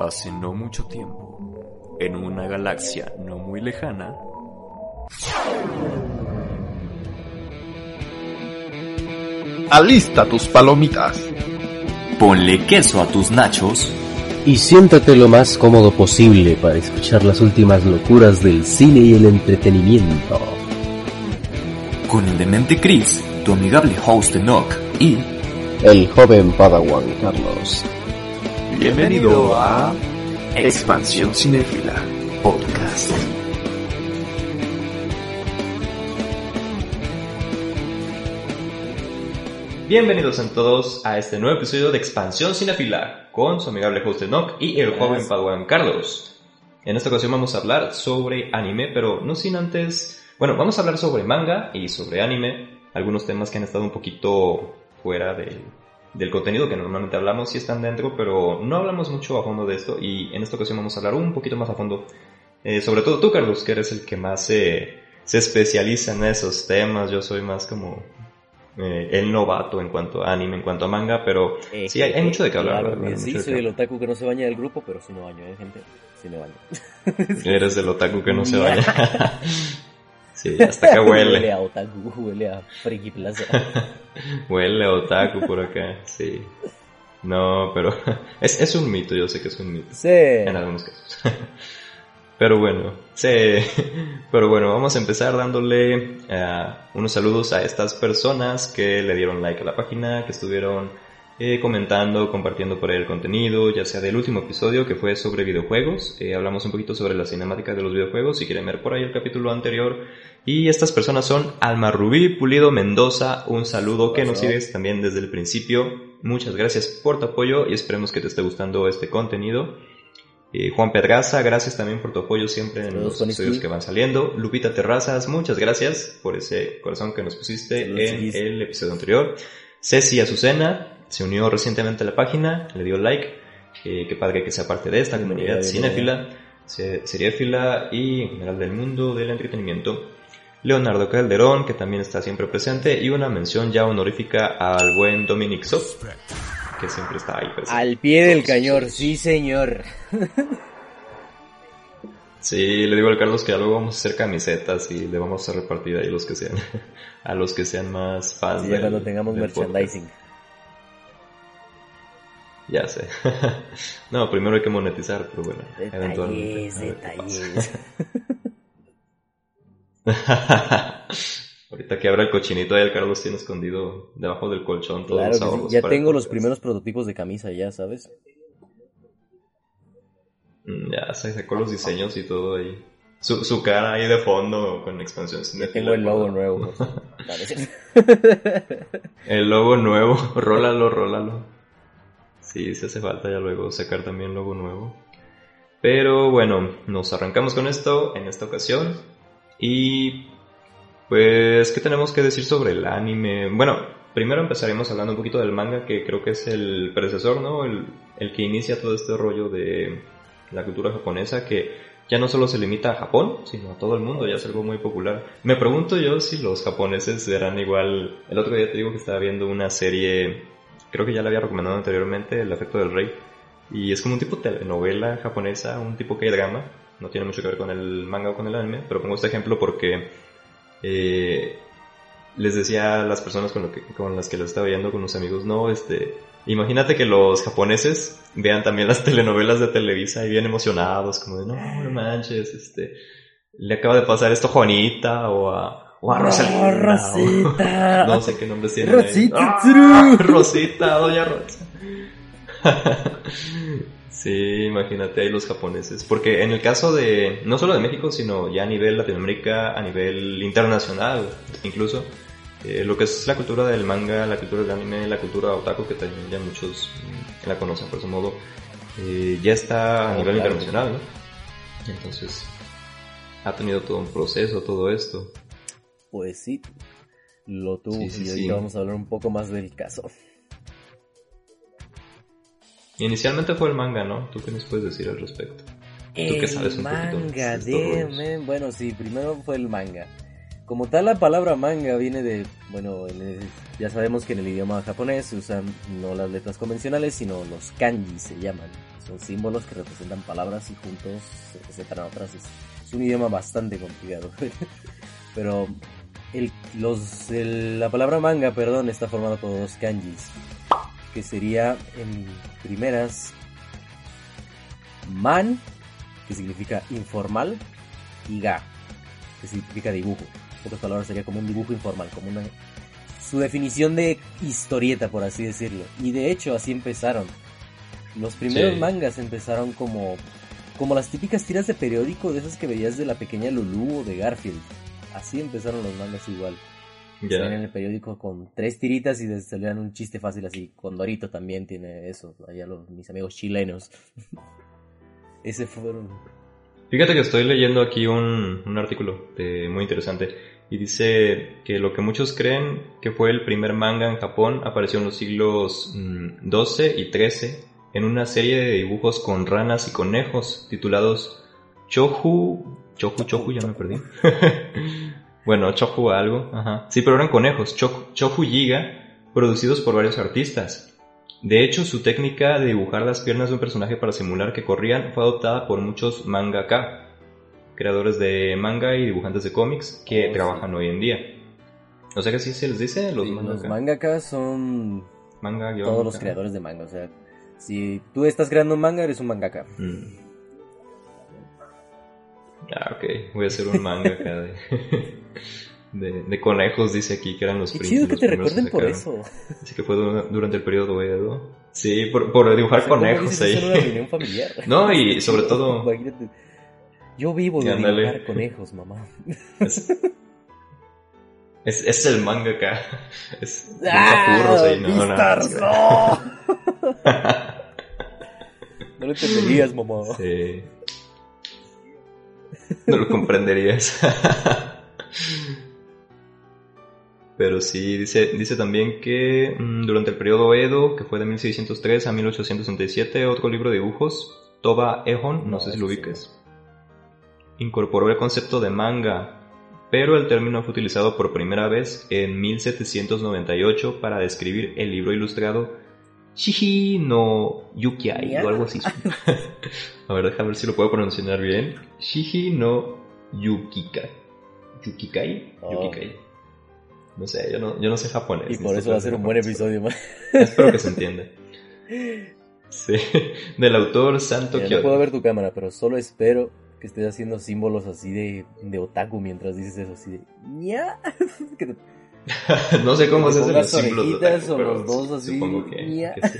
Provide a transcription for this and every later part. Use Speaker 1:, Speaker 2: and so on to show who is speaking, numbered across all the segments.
Speaker 1: Hace no mucho tiempo, en una galaxia no muy lejana,
Speaker 2: Alista tus palomitas.
Speaker 1: ponle queso a tus nachos
Speaker 3: y siéntate lo más cómodo posible para escuchar las últimas locuras del cine y el entretenimiento.
Speaker 1: con el demente Chris, tu amigable host de Nock y
Speaker 3: El joven Padawan Carlos.
Speaker 2: Bienvenido a Expansión Cinéfila Podcast.
Speaker 4: Bienvenidos a todos a este nuevo episodio de Expansión Cinefila con su amigable host Enoch y el joven Padawan Carlos. En esta ocasión vamos a hablar sobre anime, pero no sin antes... Bueno, vamos a hablar sobre manga y sobre anime, algunos temas que han estado un poquito fuera de- del contenido que normalmente hablamos, sí están dentro, pero no hablamos mucho a fondo de esto y en esta ocasión vamos a hablar un poquito más a fondo. Eh, sobre todo tú, Carlos, que eres el que más se- se especializa en esos temas, yo soy más como eh, el novato en cuanto a anime, en cuanto a manga, pero sí, hay, hay mucho de qué hablar.
Speaker 5: Claro,
Speaker 4: ¿verdad?
Speaker 5: Que sí, soy el otaku que no se baña del grupo, pero sí me baño, ¿eh, gente? Sí me baño.
Speaker 4: Eres el otaku que no se baña. sí, hasta acá
Speaker 5: Huele
Speaker 4: huele.
Speaker 5: a otaku, huele a friki plaza.
Speaker 4: Huele a otaku por acá, sí. No, pero es, es un mito, yo sé que es un mito.
Speaker 5: Sí.
Speaker 4: En algunos casos. Pero bueno, sí. Pero bueno, vamos a empezar dándole eh, unos saludos a estas personas que le dieron like a la página, que estuvieron eh, comentando, compartiendo por ahí el contenido, ya sea del último episodio que fue sobre videojuegos. Eh, hablamos un poquito sobre la cinemática de los videojuegos, si quieren ver por ahí el capítulo anterior. Y estas personas son Alma Rubí Pulido Mendoza, un saludo que nos sigues también desde el principio. Muchas gracias por tu apoyo y esperemos que te esté gustando este contenido. Eh, Juan Pedraza, gracias también por tu apoyo siempre en
Speaker 5: Saludos,
Speaker 4: los episodios que van saliendo. Lupita Terrazas, muchas gracias por ese corazón que nos pusiste
Speaker 5: Saludos,
Speaker 4: en el episodio anterior. Ceci Azucena se unió recientemente a la página, le dio like. Eh, qué padre que sea parte de esta comunidad cinéfila, se- seriéfila y en general del mundo del entretenimiento. Leonardo Calderón, que también está siempre presente, y una mención ya honorífica al buen Dominic Sop, que siempre está ahí presente.
Speaker 5: Al pie del cañón, sí señor.
Speaker 4: Sí, le digo al Carlos que ya luego vamos a hacer camisetas y le vamos a repartir ahí los que sean, a los que sean más fans.
Speaker 5: Sí, ya cuando tengamos merchandising.
Speaker 4: podcast. Ya sé. no, primero hay que monetizar, pero bueno.
Speaker 5: Detalles, detalles.
Speaker 4: Ahorita que abra el cochinito ahí el Carlos tiene escondido debajo del colchón todos
Speaker 5: Claro
Speaker 4: los ahorros
Speaker 5: Ya tengo los primeros prototipos de camisa, ya sabes.
Speaker 4: Mm, Ya se sacó los diseños y todo ahí. Su, su cara ahí de fondo con expansión.
Speaker 5: Ya
Speaker 4: cinéfila,
Speaker 5: tengo el logo nuevo.
Speaker 4: El logo nuevo, rólalo, rólalo. Sí, sí hace falta ya luego sacar también logo nuevo. Pero bueno, nos arrancamos con esto en esta ocasión. Y pues, ¿qué tenemos que decir sobre el anime? Bueno, primero empezaremos hablando un poquito del manga, que creo que es el predecesor, ¿no? El, el que inicia todo este rollo de la cultura japonesa, que ya no solo se limita a Japón, sino a todo el mundo, ya es algo muy popular. Me pregunto yo si los japoneses serán igual. El otro día te digo que estaba viendo una serie, creo que ya la había recomendado anteriormente, El efecto del rey. Y es como un tipo de telenovela japonesa, un tipo que drama. No tiene mucho que ver con el manga o con el anime, pero pongo este ejemplo porque eh, les decía a las personas con, lo que- con las que lo estaba viendo con los amigos, no, este, imagínate que los japoneses vean también las telenovelas de Televisa y bien emocionados, como de, no, no manches, este, le acaba de pasar esto a Juanita o a, o a Rosalina. o-
Speaker 5: Rosita.
Speaker 4: no sé qué nombres tienen.
Speaker 5: Rosita,
Speaker 4: ¡Ah! Rosita, doña Rosa. sí, imagínate ahí los japoneses. Porque en el caso de, no solo de México, sino ya a nivel Latinoamérica, a nivel internacional, incluso, eh, lo que es la cultura del manga, la cultura del anime, la cultura otaku, que también ya muchos mm, la conocen por su modo, eh, ya está a nivel
Speaker 5: claro.
Speaker 4: internacional, ¿no? Entonces, ha tenido todo un proceso, todo esto.
Speaker 5: Pues sí, lo tuvo.
Speaker 4: Sí, sí,
Speaker 5: y ahorita
Speaker 4: sí.
Speaker 5: vamos a hablar un poco más del caso.
Speaker 4: Inicialmente fue el manga, ¿no? ¿Tú qué nos puedes decir al respecto? que sabes un
Speaker 5: manga
Speaker 4: de
Speaker 5: Bueno, sí, primero fue el manga. como tal la palabra manga viene de, bueno, en el- ya sabemos que en el idioma japonés se usan no las letras convencionales, sino los kanji se llaman. Son símbolos que representan palabras y juntos se representan a otras. Es, es un idioma bastante complicado. Pero el, los, el- la palabra manga, perdón, está formada por dos kanjis. Que sería en primeras man, que significa informal, y ga, que significa dibujo. En pocas palabras sería como un dibujo informal, como una su definición de historieta, por así decirlo. Y de hecho así empezaron. Los primeros
Speaker 4: Sí.
Speaker 5: mangas empezaron como como las típicas tiras de periódico de esas que veías de la pequeña Lulu o de Garfield. Así empezaron los mangas igual. Salían en el periódico con tres tiritas y les salían un chiste fácil así. Condorito también tiene eso. Allá los, mis amigos chilenos. Ese fueron.
Speaker 4: Fíjate que estoy leyendo aquí un, un artículo de, muy interesante y dice que lo que muchos creen que fue el primer manga en Japón apareció en los siglos mm, 12 y 13 en una serie de dibujos con ranas y conejos titulados Chohu... Chohu, Chohu, ya me perdí. bueno, Chohu algo, ajá. Sí, pero eran conejos, Chohu, Chohu Giga, producidos por varios artistas. De hecho, su técnica de dibujar las piernas de un personaje para simular que corrían fue adoptada por muchos mangaka, creadores de manga y dibujantes de cómics que
Speaker 5: Oh, sí.
Speaker 4: trabajan hoy en día. O sea que sí se les dice los
Speaker 5: Sí,
Speaker 4: mangaka.
Speaker 5: los mangakas son
Speaker 4: Manga,
Speaker 5: todos los creadores de manga. O sea, si tú estás creando un manga, eres un mangaka.
Speaker 4: Mm. Ah, ok. Voy a hacer un manga acá de, de, de conejos, dice aquí, que eran los
Speaker 5: Qué chido que te recuerden por eso.
Speaker 4: Así que fue du- durante el periodo Edo. Sí, por, por dibujar
Speaker 5: O sea, ¿cómo
Speaker 4: conejos
Speaker 5: una
Speaker 4: ahí.
Speaker 5: reunión familiar?
Speaker 4: No, y sobre todo-
Speaker 5: Imagínate. Yo vivo de
Speaker 4: Ándale.
Speaker 5: dibujar conejos, mamá.
Speaker 4: Es, es, es el manga acá. Es
Speaker 5: ¡Ah!
Speaker 4: ahí, no, no,
Speaker 5: Beastars, no! No lo entenderías, mamá.
Speaker 4: Sí. No lo comprenderías. Pero sí, dice, dice también que mm, durante el periodo Edo, que fue de 1603 a 1867, otro libro de dibujos, Toba Ehon, no,
Speaker 5: No,
Speaker 4: sé si lo ubiques, incorporó el concepto de manga, pero el término fue utilizado por primera vez en 1798 para describir el libro ilustrado Shihi no Yukiai o algo así. A ver, déjame ver si lo puedo pronunciar bien. Shihi no Yukikai. ¿Yukikai?
Speaker 5: Oh.
Speaker 4: Yukikai. No sé, yo no, yo no sé japonés.
Speaker 5: Y por eso va a ser un buen episodio, man.
Speaker 4: pero Espero que se entienda. Sí, del autor Santo
Speaker 5: Mira, no puedo ver tu cámara, pero solo espero que estés haciendo símbolos así de, de otaku mientras dices eso, así de... ña.
Speaker 4: no sé cómo se hacen los símbolos de otaku,
Speaker 5: o
Speaker 4: pero
Speaker 5: los dos así,
Speaker 4: Supongo que,
Speaker 5: ña.
Speaker 4: que sí.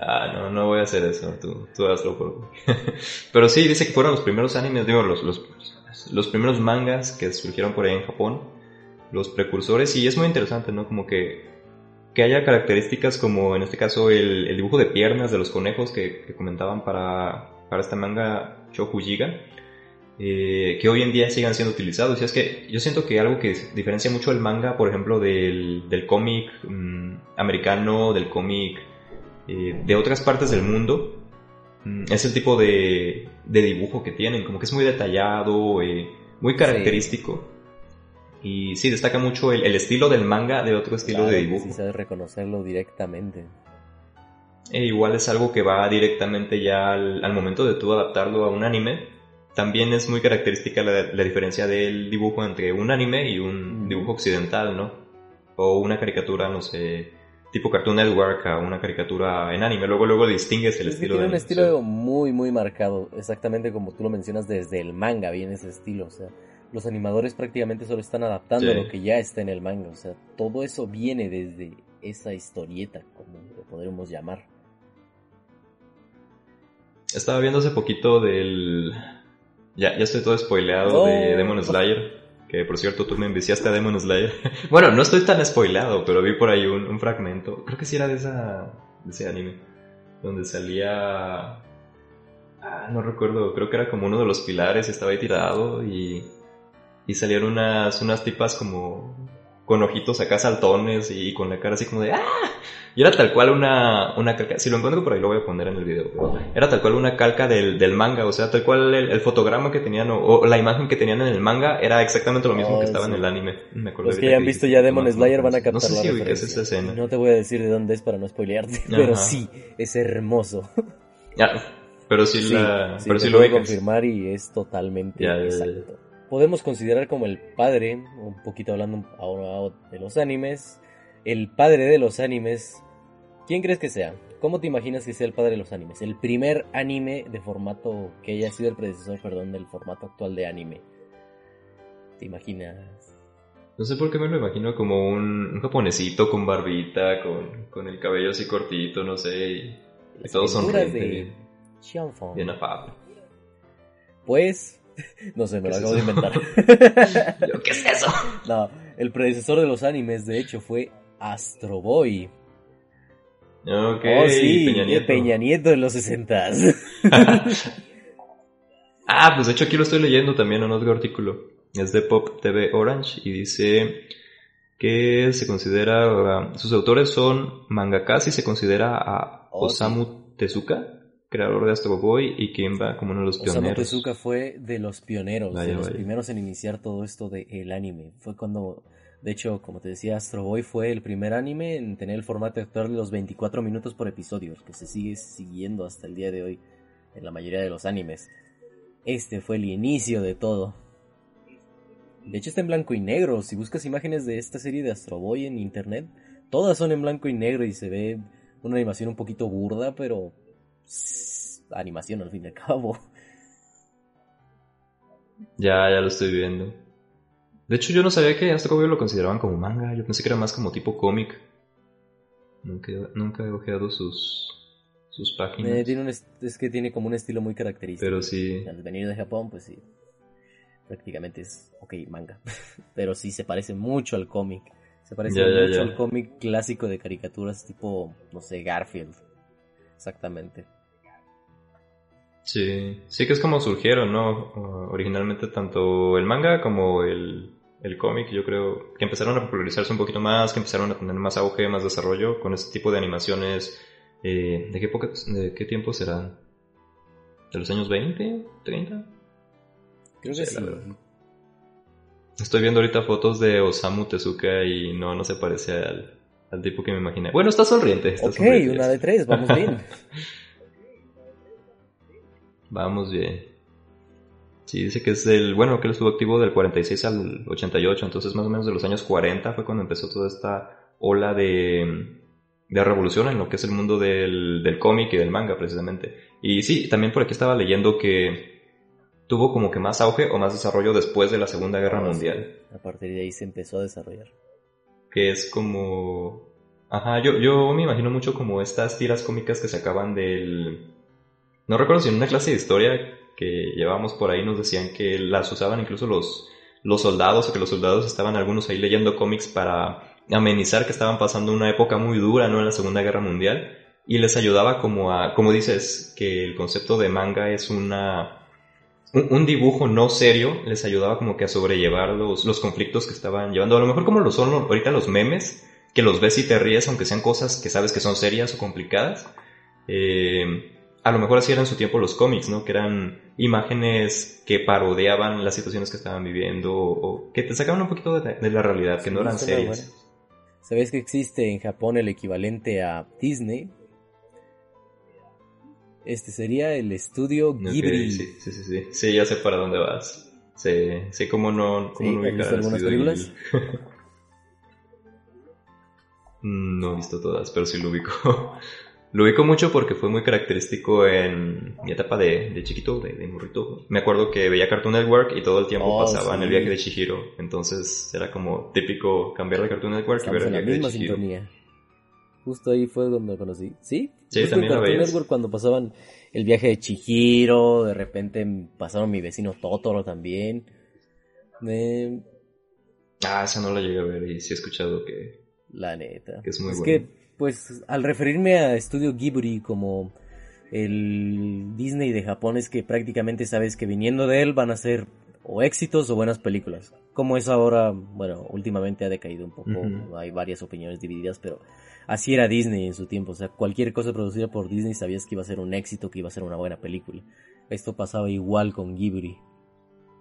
Speaker 4: Ah, no, no voy a hacer eso, tú, tú hazlo por mí. Pero sí, dice que fueron los primeros animes, digo, los, los, los primeros mangas que surgieron por ahí en Japón, los precursores, y es muy interesante, ¿no? Como que, que haya características como en este caso el, el dibujo de piernas de los conejos que, que comentaban para, para esta manga Shokujiga, eh, que hoy en día sigan siendo utilizados. Y es que yo siento que algo que diferencia mucho el manga, por ejemplo, del, del cómic mm, americano, del cómic eh, de otras partes del mundo, mm, es el tipo de, de dibujo que tienen, como que es muy detallado, eh, muy característico. Y sí, destaca mucho el, el estilo del manga de otro estilo
Speaker 5: Claro
Speaker 4: de dibujo.
Speaker 5: Sí sabes reconocerlo directamente.
Speaker 4: E igual es algo que va directamente ya al, al momento de tú adaptarlo a un anime. También es muy característica la, la diferencia del dibujo entre un anime y un dibujo occidental, ¿no? O una caricatura, no sé, tipo Cartoon Network a una caricatura en anime. Luego, luego distingues el
Speaker 5: que
Speaker 4: estilo
Speaker 5: tiene
Speaker 4: de
Speaker 5: un estilo muy, muy marcado, exactamente como tú lo mencionas desde el manga, viene ese estilo, o sea, los animadores prácticamente solo están adaptando
Speaker 4: Sí.
Speaker 5: lo que ya está en el manga, o sea, todo eso viene desde esa historieta, como lo podríamos llamar.
Speaker 4: Estaba viendo hace poquito del... Ya, ya estoy todo spoileado de Demon Slayer. Que por cierto, tú me enviciaste a Demon Slayer. bueno, no estoy tan spoileado, pero vi por ahí un, un fragmento. Creo que sí era de, esa, de ese anime. Donde salía... Ah, no recuerdo. Creo que era como uno de los pilares. Estaba ahí tirado y... Y salieron unas, unas tipas como... Con ojitos acá saltones y con la cara así como de... ¡Ah! Y era tal cual una, una calca, si lo encuentro por ahí lo voy a poner en el video, pero era tal cual una calca del, del manga, o sea, tal cual el, el fotograma que tenían o, o la imagen que tenían en el manga era exactamente lo mismo que estaba
Speaker 5: sí.
Speaker 4: en el anime. Me acuerdo
Speaker 5: Los que ya han visto ya Demon
Speaker 4: no,
Speaker 5: Slayer
Speaker 4: no,
Speaker 5: van a
Speaker 4: no
Speaker 5: captar
Speaker 4: sé
Speaker 5: la
Speaker 4: si ubicas
Speaker 5: referencia.
Speaker 4: esa escena.
Speaker 5: No te voy a decir de dónde es para no spoilearte, pero sí, es hermoso.
Speaker 4: Ya, pero sí,
Speaker 5: Sí,
Speaker 4: la,
Speaker 5: sí,
Speaker 4: pero sí lo
Speaker 5: puedo
Speaker 4: ubicas.
Speaker 5: confirmar y es totalmente
Speaker 4: Ya, ya, ya.
Speaker 5: exacto. Podemos considerar como el padre, un poquito hablando ahora de los animes, el padre de los animes. ¿Quién crees que sea? ¿Cómo te imaginas que sea el padre de los animes? El primer anime de formato que haya sido el predecesor, perdón, del formato actual de anime. ¿Te imaginas?
Speaker 4: No sé por qué me lo imagino como un, un japonesito con barbita, con, con el cabello así cortito, no sé, y, y todo sonriente,
Speaker 5: de
Speaker 4: bien, afable.
Speaker 5: Pues, no sé, me
Speaker 4: ¿Qué
Speaker 5: lo
Speaker 4: es
Speaker 5: acabo de inventar.
Speaker 4: ¿Qué es eso?
Speaker 5: no, el predecesor de los animes, de hecho, fue Astro Boy.
Speaker 4: Ok,
Speaker 5: oh, sí,
Speaker 4: Peña Nieto.
Speaker 5: Peña Nieto de los 60
Speaker 4: ah, pues de hecho aquí lo estoy leyendo también en otro artículo. Es de Pop TV Orange y dice que se considera, uh, sus autores son mangakas y se considera a
Speaker 5: Oh, sí.
Speaker 4: Osamu Tezuka, creador de Astro Boy y Kimba como uno de los
Speaker 5: Osamu
Speaker 4: pioneros.
Speaker 5: Tezuka fue de los pioneros,
Speaker 4: Vaya,
Speaker 5: de los
Speaker 4: vaya.
Speaker 5: primeros en iniciar todo esto del anime. Fue cuando, de hecho, como te decía, Astro Boy fue el primer anime en tener el formato actual de los 24 minutos por episodio, que se sigue siguiendo hasta el día de hoy en la mayoría de los animes. Este fue el inicio de todo. De hecho está en blanco y negro. Si buscas imágenes de esta serie de Astro Boy en internet, todas son en blanco y negro y se ve una animación un poquito burda, pero animación al fin y al cabo.
Speaker 4: Ya, ya lo estoy viendo. De hecho, yo no sabía que Astro Boy lo consideraban como manga. Yo pensé que era más como tipo cómic. Nunca, nunca he ojeado sus, sus páginas.
Speaker 5: Eh, tiene un es que tiene como un estilo muy característico.
Speaker 4: Pero sí.
Speaker 5: Al venir de Japón, pues sí. Prácticamente es, ok, manga. Pero sí se parece mucho al cómic. Se parece
Speaker 4: Ya, ya,
Speaker 5: mucho
Speaker 4: ya.
Speaker 5: al cómic clásico de caricaturas tipo, no sé, Garfield. Exactamente.
Speaker 4: Sí, sí que es como surgieron, ¿no? Uh, originalmente tanto el manga como el, el cómic, yo creo que empezaron a popularizarse un poquito más, que empezaron a tener más auge, más desarrollo con este tipo de animaciones. eh, ¿de, qué época- ¿De qué tiempo serán? ¿De los años 20? ¿30?
Speaker 5: Creo que sí.
Speaker 4: Estoy viendo ahorita fotos de Osamu Tezuka y no, no se parece al, al tipo que me imaginé. Bueno, está sonriente. Está
Speaker 5: Ok,
Speaker 4: sonriente.
Speaker 5: una de tres, vamos bien.
Speaker 4: Vamos bien. Sí, dice que es del, bueno, que él estuvo activo del 46 al 88, entonces más o menos de los años 40 fue cuando empezó toda esta ola de, de revolución en lo que es el mundo del, del cómic y del manga precisamente. Y sí, también por aquí estaba leyendo que tuvo como que más auge o más desarrollo después de la Segunda Guerra
Speaker 5: Ah, sí.
Speaker 4: Mundial.
Speaker 5: A partir de ahí se empezó a desarrollar.
Speaker 4: que es como... Ajá, yo, yo me imagino mucho como estas tiras cómicas que se acaban del... No recuerdo si en una clase de historia que llevábamos por ahí nos decían que las usaban incluso los, los soldados o que los soldados estaban algunos ahí leyendo cómics para amenizar que estaban pasando una época muy dura, ¿no? En la Segunda Guerra Mundial. Y les ayudaba como a, como dices, que el concepto de manga es una, un, dibujo no serio, les ayudaba como que a sobrellevar los, los conflictos que estaban llevando. A lo mejor como lo son ahorita los memes, que los ves y te ríes, aunque sean cosas que sabes que son serias o complicadas. Eh, a lo mejor así eran en su tiempo los cómics, ¿no? Que eran imágenes que parodiaban las situaciones que estaban viviendo o, o que te sacaban un poquito de, de la realidad, que no eran serias.
Speaker 5: ¿Sabes que existe en Japón el equivalente a Disney? Este sería el estudio Ghibli.
Speaker 4: sí, sí, sí, sí. Sí, ya sé para dónde vas. Sé, sé cómo no, cómo
Speaker 5: Sí,
Speaker 4: no
Speaker 5: ¿has visto
Speaker 4: al
Speaker 5: algunas películas?
Speaker 4: Mm, No he visto todas, pero sí lo ubico. Lo ubico mucho porque fue muy característico en mi etapa de, de chiquito, de, de morrito. Me acuerdo que veía Cartoon Network y todo el tiempo
Speaker 5: Oh,
Speaker 4: pasaba en el viaje de Chihiro. Entonces era como típico cambiar de Cartoon Network y ver el
Speaker 5: la
Speaker 4: viaje de
Speaker 5: misma
Speaker 4: Chihiro.
Speaker 5: sintonía. Justo ahí fue donde lo conocí. ¿Sí?
Speaker 4: Sí,
Speaker 5: Justo
Speaker 4: también
Speaker 5: en
Speaker 4: la
Speaker 5: Cartoon. Network cuando pasaban el viaje de Chihiro, de repente pasaron mi vecino Totoro también. Eh,
Speaker 4: Ah, esa no la llegué a ver y sí he escuchado que,
Speaker 5: la neta.
Speaker 4: que es muy
Speaker 5: es
Speaker 4: bueno.
Speaker 5: que, pues, al referirme a Estudio Ghibli como el Disney de Japón, es que prácticamente sabes que viniendo de él van a ser o éxitos o buenas películas. Como es ahora, bueno, últimamente ha decaído un poco, hay varias opiniones divididas, pero así era Disney en su tiempo, o sea, cualquier cosa producida por Disney sabías que iba a ser un éxito, que iba a ser una buena película. Esto pasaba igual con Ghibli.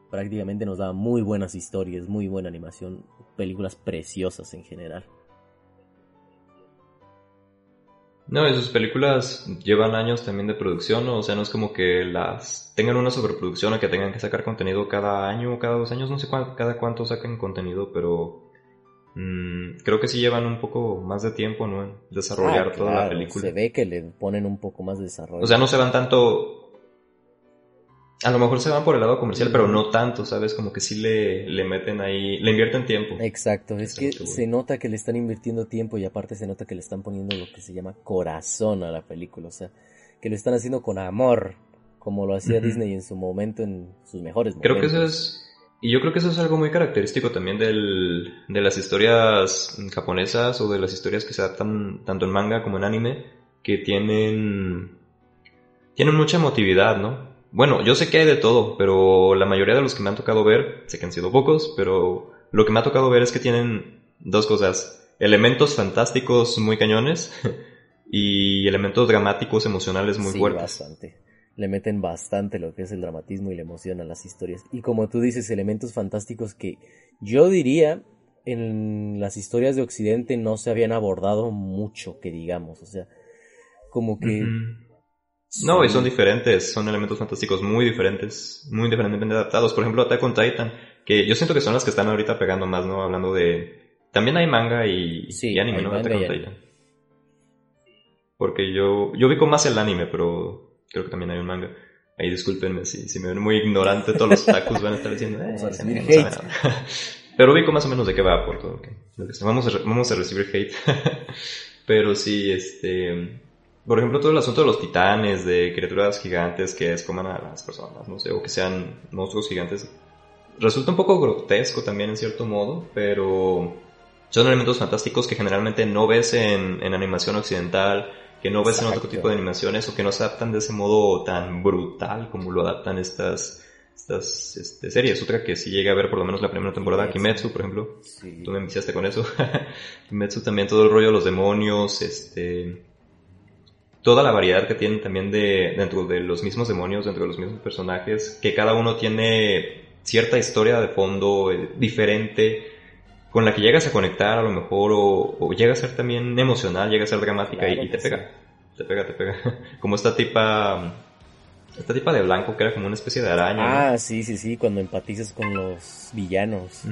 Speaker 5: Prácticamente nos daba muy buenas historias, muy buena animación, películas preciosas en general.
Speaker 4: No, y sus películas llevan años también de producción, ¿no? O sea, no es como que las tengan una sobreproducción o que tengan que sacar contenido cada año o cada dos años, no sé cuán- cada cuánto sacan contenido, pero mm, creo que sí llevan un poco más de tiempo, ¿no? En desarrollar
Speaker 5: Ah,
Speaker 4: toda la película.
Speaker 5: Se ve que le ponen un poco más de desarrollo.
Speaker 4: O sea, no se van tanto... A lo mejor se van por el lado comercial, pero no tanto, ¿sabes? Como que sí le, le meten ahí, le invierten tiempo.
Speaker 5: Exacto, es que se nota que le están invirtiendo tiempo y aparte se nota que le están poniendo lo que se llama corazón a la película, o sea, que lo están haciendo con amor, como lo hacía. Disney en su momento, en sus mejores momentos.
Speaker 4: Creo que eso es... Y yo creo que eso es algo muy característico también del, de las historias japonesas o de las historias que se adaptan tanto en manga como en anime, que tienen... Tienen mucha emotividad, ¿no? Bueno, yo sé que hay de todo, pero la mayoría de los que me han tocado ver, sé que han sido pocos, pero lo que me ha tocado ver es que tienen dos cosas. Elementos fantásticos muy cañones y elementos dramáticos emocionales muy
Speaker 5: sí,
Speaker 4: fuertes.
Speaker 5: bastante. Le meten bastante lo que es el dramatismo y la emoción a las historias. Y como tú dices, elementos fantásticos que yo diría en las historias de Occidente no se habían abordado mucho, que digamos. O sea, como que...
Speaker 4: No, y son diferentes, son elementos fantásticos muy diferentes, muy diferentemente adaptados. Por ejemplo, Attack on Titan, que yo siento que son las que están ahorita pegando más, ¿no? Hablando de... También hay manga y,
Speaker 5: Sí,
Speaker 4: y anime, ¿no? Attack on. Titan. Porque yo, yo ubico más el anime, pero creo que también hay un manga. Ahí discúlpenme si, si me ven muy ignorante, todos los tacos van a estar diciendo, eh,
Speaker 5: Vamos a
Speaker 4: ese
Speaker 5: recibir hate.
Speaker 4: nada". Pero ubico más o menos de qué va por todo sea. Vamos a, vamos a recibir hate. Pero sí, este... Por ejemplo, todo el asunto de los titanes, de criaturas gigantes que escoman a las personas, no sé, o que sean monstruos gigantes, resulta un poco grotesco también en cierto modo, pero son elementos fantásticos que generalmente no ves en, en animación occidental, que no ves en otro
Speaker 5: Exacto.
Speaker 4: tipo de animaciones o que no se adaptan de ese modo tan brutal como lo adaptan estas, estas este, series. Otra que sí llegué a ver por lo menos la primera temporada, Kimetsu, por ejemplo.
Speaker 5: Sí.
Speaker 4: Tú me enviciaste con eso. Kimetsu también todo el rollo de los demonios, este... Toda la variedad que tienen también de, dentro de los mismos demonios, dentro de los mismos personajes, que cada uno tiene cierta historia de fondo eh, diferente, con la que llegas a conectar a lo mejor, o, o llega a ser también emocional, llega a ser dramática y-
Speaker 5: Claro
Speaker 4: y, te pega. Te pega, te pega. Como esta tipa... Esta tipa de blanco que era como una especie de araña. ¿no?
Speaker 5: Ah, sí, sí, sí, cuando empatizas con los villanos.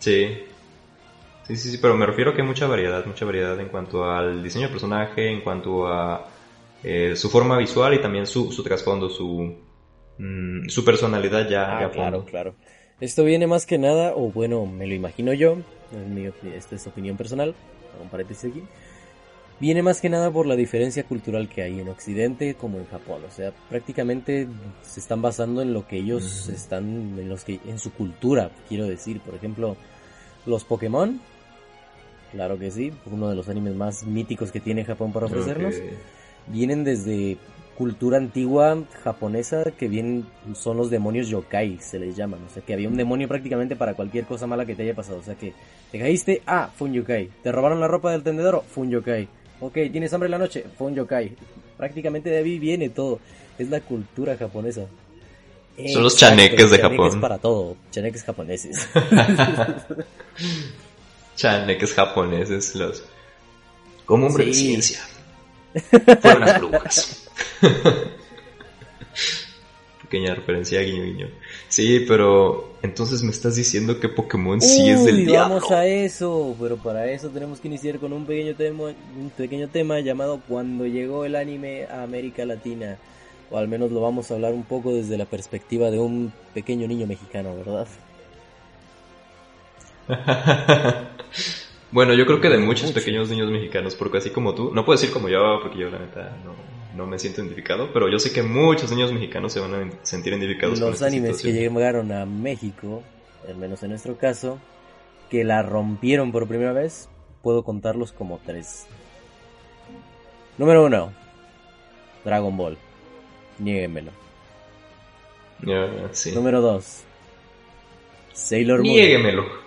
Speaker 4: Sí. Sí, sí, sí, pero me refiero a que hay mucha variedad, mucha variedad en cuanto al diseño del personaje, en cuanto a eh, su forma visual y también su, su trasfondo, su, mm, su personalidad ya,
Speaker 5: Ah,
Speaker 4: ya
Speaker 5: claro,
Speaker 4: fondo.
Speaker 5: claro. Esto viene más que nada, o bueno, me lo imagino yo, es mi esta es opinión personal, hago un paréntesis aquí. Viene más que nada por la diferencia cultural que hay en Occidente como en Japón. O sea, prácticamente se están basando en lo que ellos están, en los que, en su cultura, quiero decir. Por ejemplo, los Pokémon. Claro que sí, uno de los animes más míticos que tiene Japón para ofrecernos
Speaker 4: que-
Speaker 5: vienen desde cultura antigua japonesa que vienen son los demonios yokai se les llaman o sea que había un demonio prácticamente para cualquier cosa mala que te haya pasado. O sea que te caíste ah fue un yokai. Te robaron la ropa del tendedero fue un yokai. Ok tienes hambre en la noche fue un yokai. Prácticamente de ahí viene todo. Es la cultura japonesa.
Speaker 4: Son los chaneques de
Speaker 5: chaneques
Speaker 4: Japón.
Speaker 5: para todo chaneques japoneses
Speaker 4: Chaneques japoneses, los... Como hombre de ciencia. Fueron las brujas. Pequeña referencia, guiño, guiño. Sí, pero entonces me estás diciendo que Pokémon sí es del
Speaker 5: Uy,
Speaker 4: diablo.
Speaker 5: vamos a eso, pero para eso tenemos que iniciar con un pequeño tema, un pequeño tema llamado Cuando llegó el anime a América Latina, o al menos lo vamos a hablar un poco desde la perspectiva de un pequeño niño mexicano, ¿verdad?
Speaker 4: bueno, yo creo que de muchos
Speaker 5: Mucho.
Speaker 4: pequeños niños mexicanos, porque así como tú, no puedo decir como yo, porque yo la neta no, no me siento identificado, pero yo sé que muchos niños mexicanos se van a sentir identificados
Speaker 5: Los animes que llegaron a México, al menos en nuestro caso, que la rompieron por primera vez, puedo contarlos como tres. Número uno, Dragon Ball. Niéguenmelo.
Speaker 4: Sí.
Speaker 5: Número 2. Sailor Moon.
Speaker 4: Niéguemelo.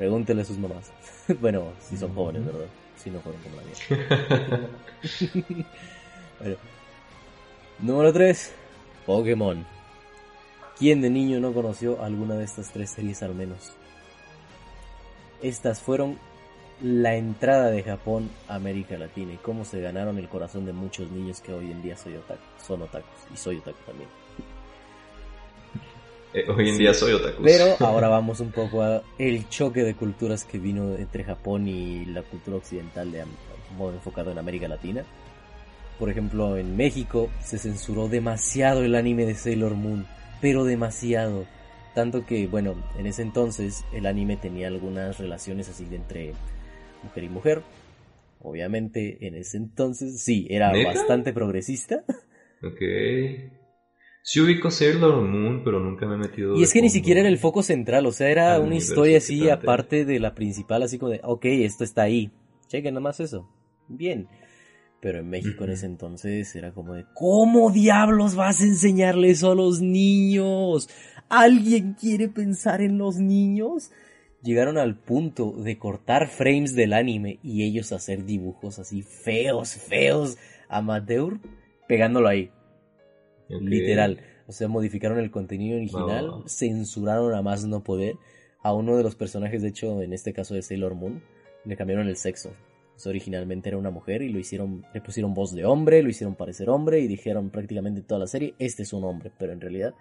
Speaker 5: Pregúntele a sus mamás. bueno, si son jóvenes, ¿verdad? Si no fueron como la mía. bueno. Número 3. Pokémon. ¿Quién de niño no conoció alguna de estas tres series al menos? Estas fueron la entrada de Japón a América Latina y cómo se ganaron el corazón de muchos niños que hoy en día soy otaku, son otakus y soy otaku también.
Speaker 4: Eh, hoy en día soy otaku.
Speaker 5: Pero ahora vamos un poco a el choque de culturas que vino entre Japón y la cultura occidental de modo enfocado en América Latina. Por ejemplo, en México se censuró demasiado el anime de Sailor Moon, pero demasiado. Tanto que, bueno, en ese entonces el anime tenía algunas relaciones así de entre mujer y mujer. Obviamente, en ese entonces sí, era
Speaker 4: ¿Neta?
Speaker 5: bastante progresista.
Speaker 4: Ok. Sí ubico Sailor Moon, pero nunca me he metido.
Speaker 5: Y es que ni siquiera era el foco central, o sea, era
Speaker 4: Al
Speaker 5: una historia así aparte de la principal, así como de, ok, esto está ahí, chequen nomás eso, bien. Pero en México en ese entonces era como de, ¿cómo diablos vas a enseñarle eso a los niños? ¿Alguien quiere pensar en los niños? Llegaron al punto de cortar frames del anime y ellos hacer dibujos así feos, feos, amateur, pegándolo ahí. Literal. O sea, modificaron el contenido original, censuraron a más no poder. A uno de los personajes, de hecho, en este caso de Sailor Moon, le cambiaron el sexo. O sea, originalmente era una mujer y lo hicieron, le pusieron voz de hombre, lo hicieron parecer hombre y dijeron prácticamente toda la serie, este es un hombre, pero en realidad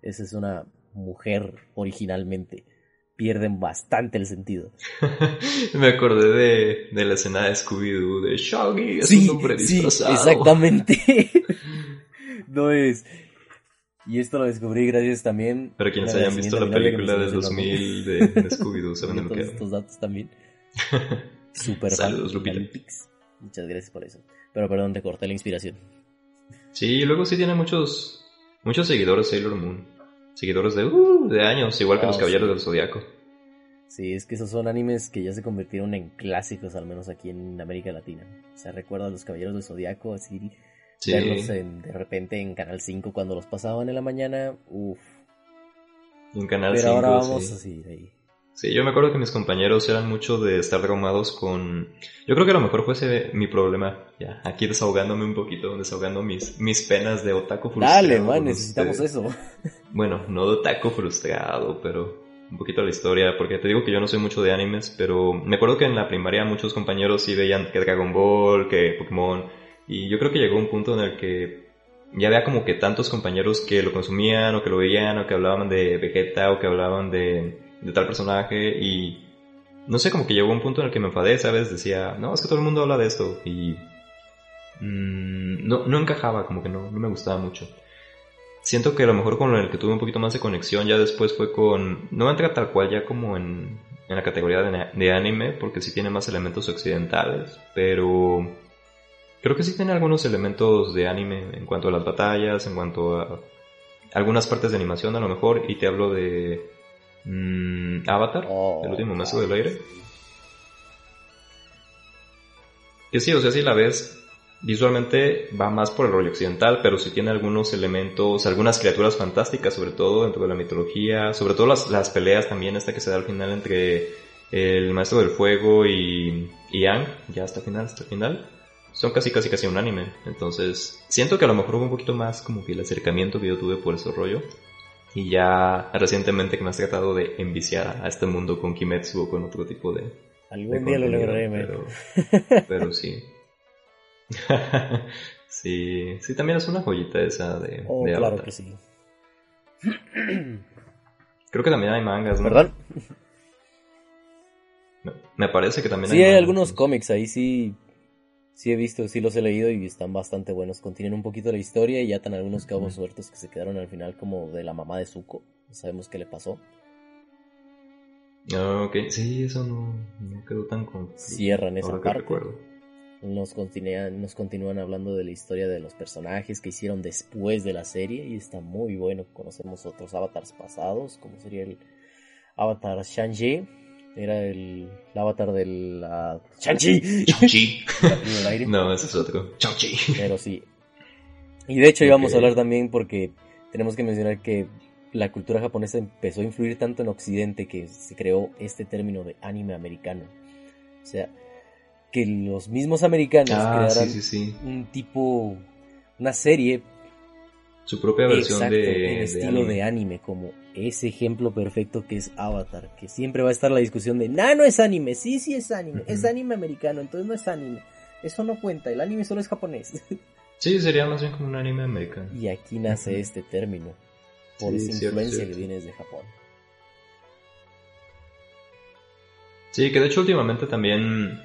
Speaker 5: esa es una mujer originalmente. Pierden bastante el sentido.
Speaker 4: me acordé de, de la escena de Scooby-Doo de Shaggy, es un hombre
Speaker 5: sí,
Speaker 4: disfrazado.
Speaker 5: exactamente. No es. Y esto lo descubrí gracias también.
Speaker 4: Para quienes hayan visto la película del
Speaker 5: enseñó ese
Speaker 4: 2000 de, de Scooby-Doo, saben de lo que
Speaker 5: estos datos también. Super
Speaker 4: Saludos, Lupita.
Speaker 5: Muchas gracias por eso. Pero perdón, te corté la inspiración.
Speaker 4: Sí, y luego sí tiene muchos muchos seguidores Sailor Moon. Seguidores de, uh, de años, igual que los Caballeros
Speaker 5: sí.
Speaker 4: del Zodiaco.
Speaker 5: Sí, es que esos son animes que ya se convirtieron en clásicos, al menos aquí en América Latina. O sea, recuerdo a los Caballeros del Zodiaco, así,
Speaker 4: Sí.
Speaker 5: verlos en- de repente en Canal 5 cuando los pasaban en la mañana. Uff.
Speaker 4: En Canal
Speaker 5: Pero
Speaker 4: 5,
Speaker 5: ahora vamos
Speaker 4: sí.
Speaker 5: así, de ahí.
Speaker 4: Sí, yo me acuerdo que mis compañeros eran mucho de estar traumados con... Yo creo que a lo mejor fuese mi problema. Ya, aquí desahogándome un poquito, desahogando mis, mis penas de otaku frustrado.
Speaker 5: Dale, man, necesitamos eso.
Speaker 4: Bueno, no de otaku frustrado, pero un poquito la historia, porque te digo que yo no soy mucho de animes, pero me acuerdo que en la primaria muchos compañeros sí veían que Dragon Ball, que Pokémon, y yo creo que llegó un punto en el que ya había como que tantos compañeros que lo consumían, o que lo veían, o que hablaban de Vegeta, o que hablaban de, de tal personaje, y no sé, como que llegó un punto en el que me enfadé, ¿sabes? Decía, no, es que todo el mundo habla de esto, y mm, no, no encajaba, como que no, no me gustaba mucho. Siento que a lo mejor con el que tuve un poquito más de conexión ya después fue con... No entra tal cual ya como en, en la categoría de, de anime, porque sí tiene más elementos occidentales, pero creo que sí tiene algunos elementos de anime en cuanto a las batallas, en cuanto a algunas partes de animación a lo mejor, y te hablo de mm, Avatar,
Speaker 5: Oh,
Speaker 4: el último maestro del aire. Que sí, o sea, si la ves, visualmente va más por el rollo occidental, pero sí tiene algunos elementos, algunas criaturas fantásticas, sobre todo dentro de la mitología, sobre todo las, las peleas también, esta que se da al final entre el maestro del fuego y, y Yang, ya hasta el final, hasta el final, son casi casi casi un anime. Entonces, siento que a lo mejor hubo un poquito más como que el acercamiento que yo tuve por ese rollo. Y ya recientemente que me has tratado de enviciar a este mundo con Kimetsu o con otro tipo de, de
Speaker 5: Algún día lo lograré,
Speaker 4: pero, pero sí. sí, sí, también es una joyita esa de,
Speaker 5: Oh,
Speaker 4: de
Speaker 5: claro
Speaker 4: Avatar.
Speaker 5: que sí.
Speaker 4: Creo que también hay mangas, ¿no?
Speaker 5: ¿Perdón?
Speaker 4: Me, parece que también
Speaker 5: Sí, hay
Speaker 4: mangas.
Speaker 5: algunos cómics ahí, sí. Sí he visto, sí los he leído y están bastante buenos. Contienen un poquito la historia y atan algunos cabos sueltos que se quedaron al final como de la mamá de Zuko. No sabemos qué le pasó.
Speaker 4: Ah, ok, sí, eso no, no quedó tan con...
Speaker 5: Cierran esa parte. Nos continúan, nos continúan hablando de la historia de los personajes que hicieron después de la serie y está muy bueno. Conocemos otros avatars pasados, como sería el avatar Shang-Chi. Era el, el avatar del... prima del aire.
Speaker 4: No, ese es otro. Chau-chi.
Speaker 5: Pero sí. Y de hecho íbamos a hablar también porque tenemos que mencionar que la cultura japonesa empezó a influir tanto en Occidente que se creó este término de anime americano. O sea, que los mismos americanos
Speaker 4: Ah,
Speaker 5: crearan
Speaker 4: sí, sí, sí.
Speaker 5: un tipo, una serie
Speaker 4: Su propia versión
Speaker 5: exacto,
Speaker 4: de, de
Speaker 5: estilo
Speaker 4: anime.
Speaker 5: de anime, como ese ejemplo perfecto que es Avatar, que siempre va a estar la discusión de, nah, no es anime, sí, sí es anime, es
Speaker 4: Ujú.
Speaker 5: anime americano, entonces no es anime, eso no cuenta, el anime solo es japonés.
Speaker 4: Sí, sería más bien como un anime americano.
Speaker 5: y aquí nace
Speaker 4: Ujú.
Speaker 5: este término, por
Speaker 4: Sí,
Speaker 5: esa
Speaker 4: cierto,
Speaker 5: influencia
Speaker 4: cierto.
Speaker 5: que viene desde Japón.
Speaker 4: Sí, que de hecho últimamente también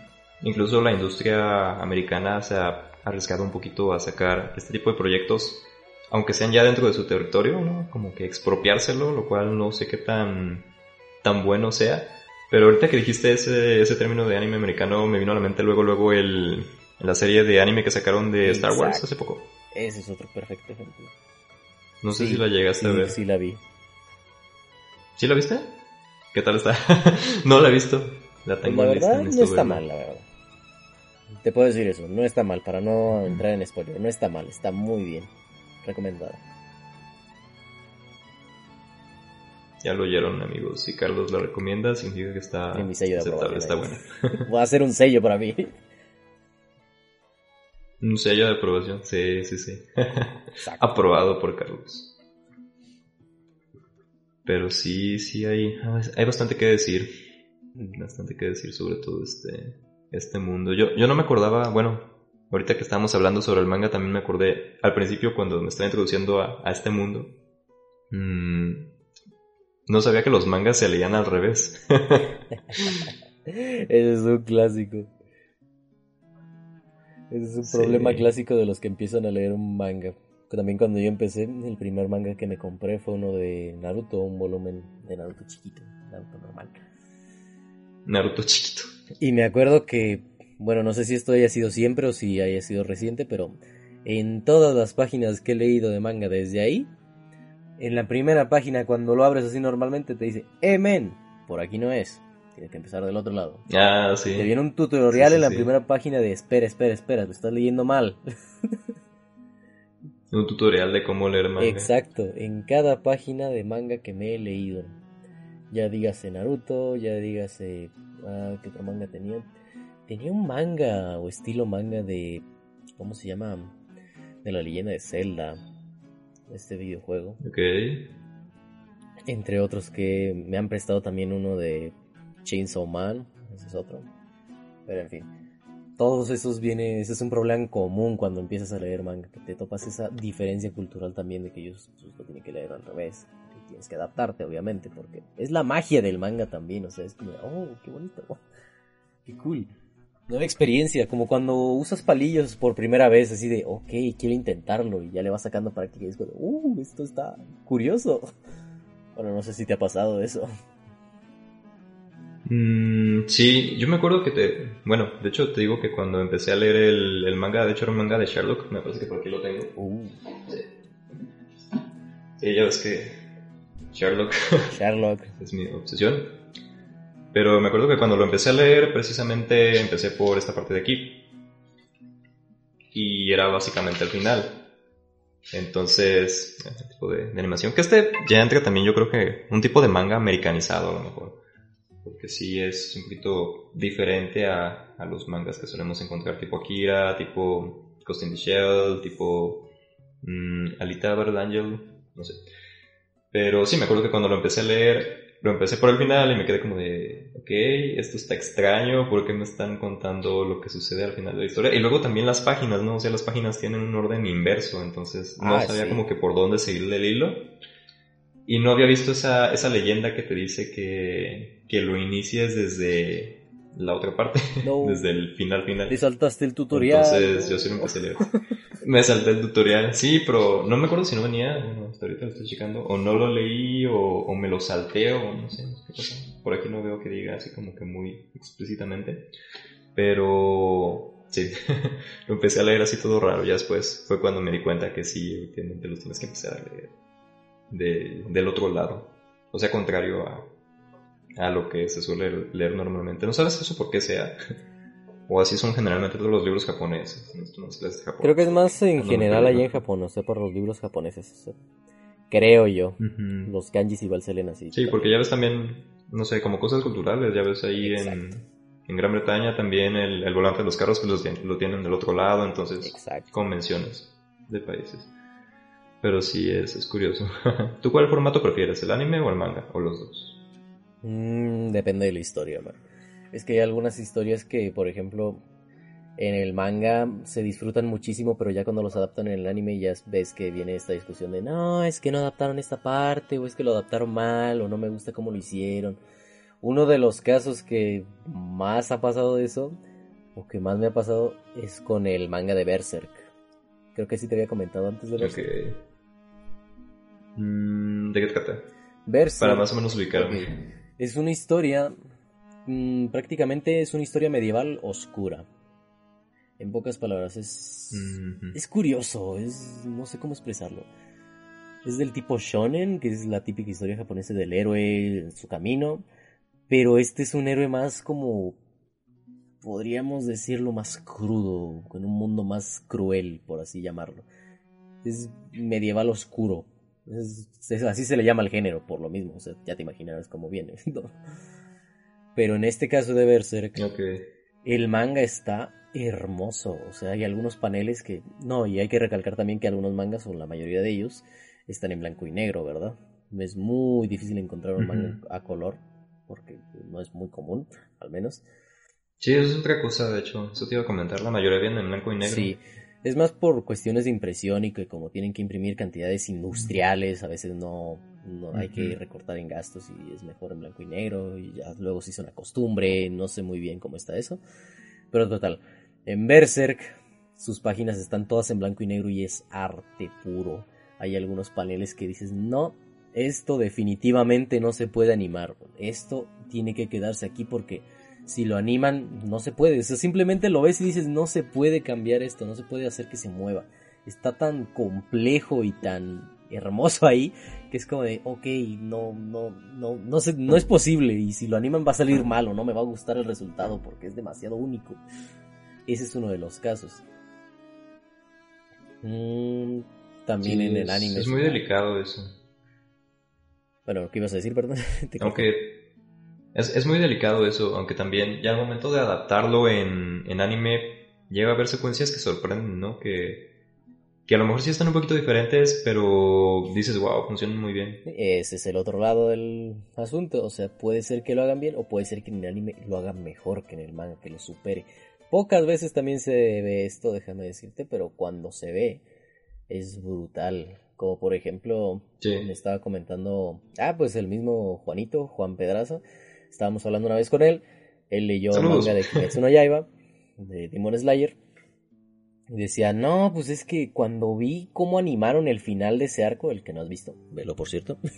Speaker 4: incluso la industria americana se ha arriesgado un poquito a sacar este tipo de proyectos, aunque sean ya dentro de su territorio, ¿no? Como que expropiárselo, lo cual no sé qué tan, tan bueno sea. Pero ahorita que dijiste ese, ese término de anime americano, me vino a la mente luego, luego el, la serie de anime que sacaron de Star Wars hace poco.
Speaker 5: Ese es otro perfecto ejemplo.
Speaker 4: No sé
Speaker 5: Sí,
Speaker 4: si la llegaste a ver.
Speaker 5: sí la vi.
Speaker 4: ¿Sí la viste? ¿Qué tal está? no la he visto. La
Speaker 5: Pues
Speaker 4: tengo
Speaker 5: la
Speaker 4: lista,
Speaker 5: verdad no está
Speaker 4: verla.
Speaker 5: mal, la verdad. Te puedo decir eso, no está mal, para no entrar en spoiler, no está mal, está muy bien. Recomendada.
Speaker 4: Ya lo oyeron, amigos. Si Carlos la recomienda, significa que está
Speaker 5: mi sello
Speaker 4: aceptable, está buena.
Speaker 5: Voy a hacer un sello para mí.
Speaker 4: Un sello de aprobación, sí, sí, sí. Aprobado por Carlos. Pero sí, sí hay, hay bastante que decir. Bastante que decir sobre todo este, este mundo. Yo, yo no me acordaba, bueno, ahorita que estábamos hablando sobre el manga también me acordé al principio cuando me estaba introduciendo a, a este mundo. mm, no sabía que los mangas se leían al revés.
Speaker 5: Ese es un clásico. Ese es un
Speaker 4: Sí.
Speaker 5: problema clásico de los que empiezan a leer un manga. También cuando yo empecé, el primer manga que me compré fue uno de Naruto, un volumen de Naruto chiquito, Naruto normal.
Speaker 4: Naruto chiquito.
Speaker 5: Y me acuerdo que, bueno, no sé si esto haya sido siempre o si haya sido reciente, pero en todas las páginas que he leído de manga desde ahí, en la primera página cuando lo abres así normalmente te dice, eh men, por aquí no es, tienes que empezar del otro lado.
Speaker 4: Ah, sí.
Speaker 5: Te viene un tutorial
Speaker 4: Sí, sí,
Speaker 5: en la
Speaker 4: sí.
Speaker 5: primera página de espera, espera, espera, te estás leyendo mal.
Speaker 4: Un tutorial de cómo leer manga.
Speaker 5: Exacto, en cada página de manga que me he leído. Ya dígase Naruto, ya dígase... Ah, ¿qué otro manga tenía? Tenía un manga o estilo manga de... ¿Cómo se llama? De la leyenda de Zelda. Este videojuego.
Speaker 4: Ok.
Speaker 5: Entre otros que me han prestado también uno de Chainsaw Man. Ese es otro. Pero en fin. Todos esos vienen, ese es un problema común cuando empiezas a leer manga, que te topas esa diferencia cultural también de que ellos pues, lo tienen que leer al revés. Tienes que adaptarte, obviamente, porque es la magia del manga también, o sea, es como, oh, qué bonito, qué cool. Nueva experiencia, como cuando usas palillos por primera vez, así de, ok, quiero intentarlo, y ya le vas sacando práctica y es como, uh, esto está curioso. Bueno, no sé si te ha pasado eso.
Speaker 4: Mm, sí, yo me acuerdo que te... Bueno, de hecho te digo que cuando empecé a leer el, el manga, de hecho era un manga de Sherlock, me parece que por aquí lo tengo.
Speaker 5: Uh,
Speaker 4: Sí, ya ves que Sherlock
Speaker 5: Sherlock.
Speaker 4: es mi obsesión. Pero me acuerdo que cuando lo empecé a leer, precisamente empecé por esta parte de aquí. Y era básicamente el final. Entonces, este tipo de, de animación. Que este ya entra también, yo creo que un tipo de manga americanizado a lo mejor. Porque sí es un poquito diferente a, a los mangas que solemos encontrar, tipo Akira, tipo Ghost in the Shell, tipo mm, Alita Battle Angel, no sé. Pero sí, me acuerdo que cuando lo empecé a leer, lo empecé por el final y me quedé como de, ok, esto está extraño, ¿por qué me están contando lo que sucede al final de la historia? Y luego también las páginas, ¿no? O sea, las páginas tienen un orden inverso, entonces no
Speaker 5: Ah,
Speaker 4: sabía
Speaker 5: sí.
Speaker 4: como que por dónde seguirle el hilo. Y no había visto esa, esa leyenda que te dice que, que lo inicies desde la otra parte,
Speaker 5: No.
Speaker 4: desde el final final.
Speaker 5: Te saltaste el tutorial.
Speaker 4: Entonces yo sí lo empecé a leer. Me salté el tutorial, sí, pero no me acuerdo si no venía, bueno, hasta ahorita lo estoy checando, o no lo leí, o, o me lo salté, o no sé, qué pasa. Por aquí no veo que diga así como que muy explícitamente, pero sí, lo empecé a leer así todo raro, ya después fue cuando me di cuenta que sí, efectivamente los tienes que empezar a leer de, del otro lado, o sea, contrario a, a lo que se suele leer normalmente. ¿No sabes eso por qué sea? O así son generalmente todos los libros japoneses. Japón.
Speaker 5: Creo que es más en
Speaker 4: No
Speaker 5: general allá en Japón, o sea, por los libros japoneses. o sea, Creo yo.
Speaker 4: Ujú.
Speaker 5: Los kanjis igual se leen así.
Speaker 4: Sí, porque ya ves también, no sé, como cosas culturales, ya ves ahí en, en Gran Bretaña también el, el volante de los carros pues los lo tienen del otro lado, entonces
Speaker 5: Exacto.
Speaker 4: convenciones de países. Pero sí, es, es curioso. ¿Tú cuál formato prefieres, el anime o el manga? ¿O los dos?
Speaker 5: Mm, depende de la historia, man. Es que hay algunas historias que, por ejemplo, en el manga se disfrutan muchísimo, pero ya cuando los adaptan en el anime ya ves que viene esta discusión de no, es que no adaptaron esta parte, o es que lo adaptaron mal, o no me gusta cómo lo hicieron. Uno de los casos que más ha pasado de eso, o que más me ha pasado, es con el manga de Berserk. Creo que sí te había comentado antes de Berserk.
Speaker 4: Ok. Mm, ¿De qué trata?
Speaker 5: Berserk.
Speaker 4: Para más o menos ubicarme.
Speaker 5: Es una historia, mm, prácticamente es una historia medieval oscura. En pocas palabras, es, es curioso, es, no sé cómo expresarlo. Es del tipo shonen, que es la típica historia japonesa del héroe en su camino, pero este es un héroe más como, podríamos decirlo, más crudo, con un mundo más cruel, por así llamarlo. Es medieval oscuro. Es- es- así se le llama al género, por lo mismo. O sea, ya te imaginarás cómo viene. ¿no? Pero en este caso de Berserk,
Speaker 4: Ok.
Speaker 5: el manga está hermoso. O sea, hay algunos paneles que. No, y hay que recalcar también que algunos mangas, o la mayoría de ellos, están en blanco y negro, ¿verdad? Es muy difícil encontrar un manga a color, porque no es muy común, al menos.
Speaker 4: Sí, eso es otra cosa, de hecho. Eso te iba a comentar. La mayoría vienen en blanco y negro.
Speaker 5: Sí, es más por cuestiones de impresión y que como tienen que imprimir cantidades industriales, a veces no, no hay que recortar en gastos y es mejor en blanco y negro y ya luego se hizo una costumbre, no sé muy bien cómo está eso. Pero total, en Berserk sus páginas están todas en blanco y negro y es arte puro. Hay algunos paneles que dices, no, esto definitivamente no se puede animar, esto tiene que quedarse aquí porque si lo animan, no se puede. O sea, simplemente lo ves y dices, no se puede cambiar esto, no se puede hacer que se mueva. Está tan complejo y tan hermoso ahí que es como de, ok, no, no, no, no, sé, no es posible. Y si lo animan va a salir mal o no me va a gustar el resultado porque es demasiado único. Ese es uno de los casos. Mm, también
Speaker 4: Sí,
Speaker 5: en el
Speaker 4: es-
Speaker 5: anime.
Speaker 4: Es muy delicado eso.
Speaker 5: Bueno, ¿qué ibas a decir, perdón?
Speaker 4: Aunque es, es muy delicado eso, aunque también ya al momento de adaptarlo en, en anime llega a haber secuencias que sorprenden, ¿no? Que, que a lo mejor sí están un poquito diferentes, pero dices, wow, funcionan muy bien.
Speaker 5: Ese es el otro lado del asunto. O sea, puede ser que lo hagan bien o puede ser que en el anime lo hagan mejor que en el manga, que lo supere. Pocas veces también se ve esto, déjame decirte, pero cuando se ve es brutal. Como por ejemplo,
Speaker 4: Sí.
Speaker 5: me estaba comentando, ah, pues el mismo Juanito, Juan Pedraza. Estábamos hablando una vez con él. Él leyó el
Speaker 4: Saludos.
Speaker 5: manga de Kimetsu no Yaiba, de Demon Slayer. Y decía, no, pues es que cuando vi cómo animaron el final de ese arco, el que no has visto, velo por cierto.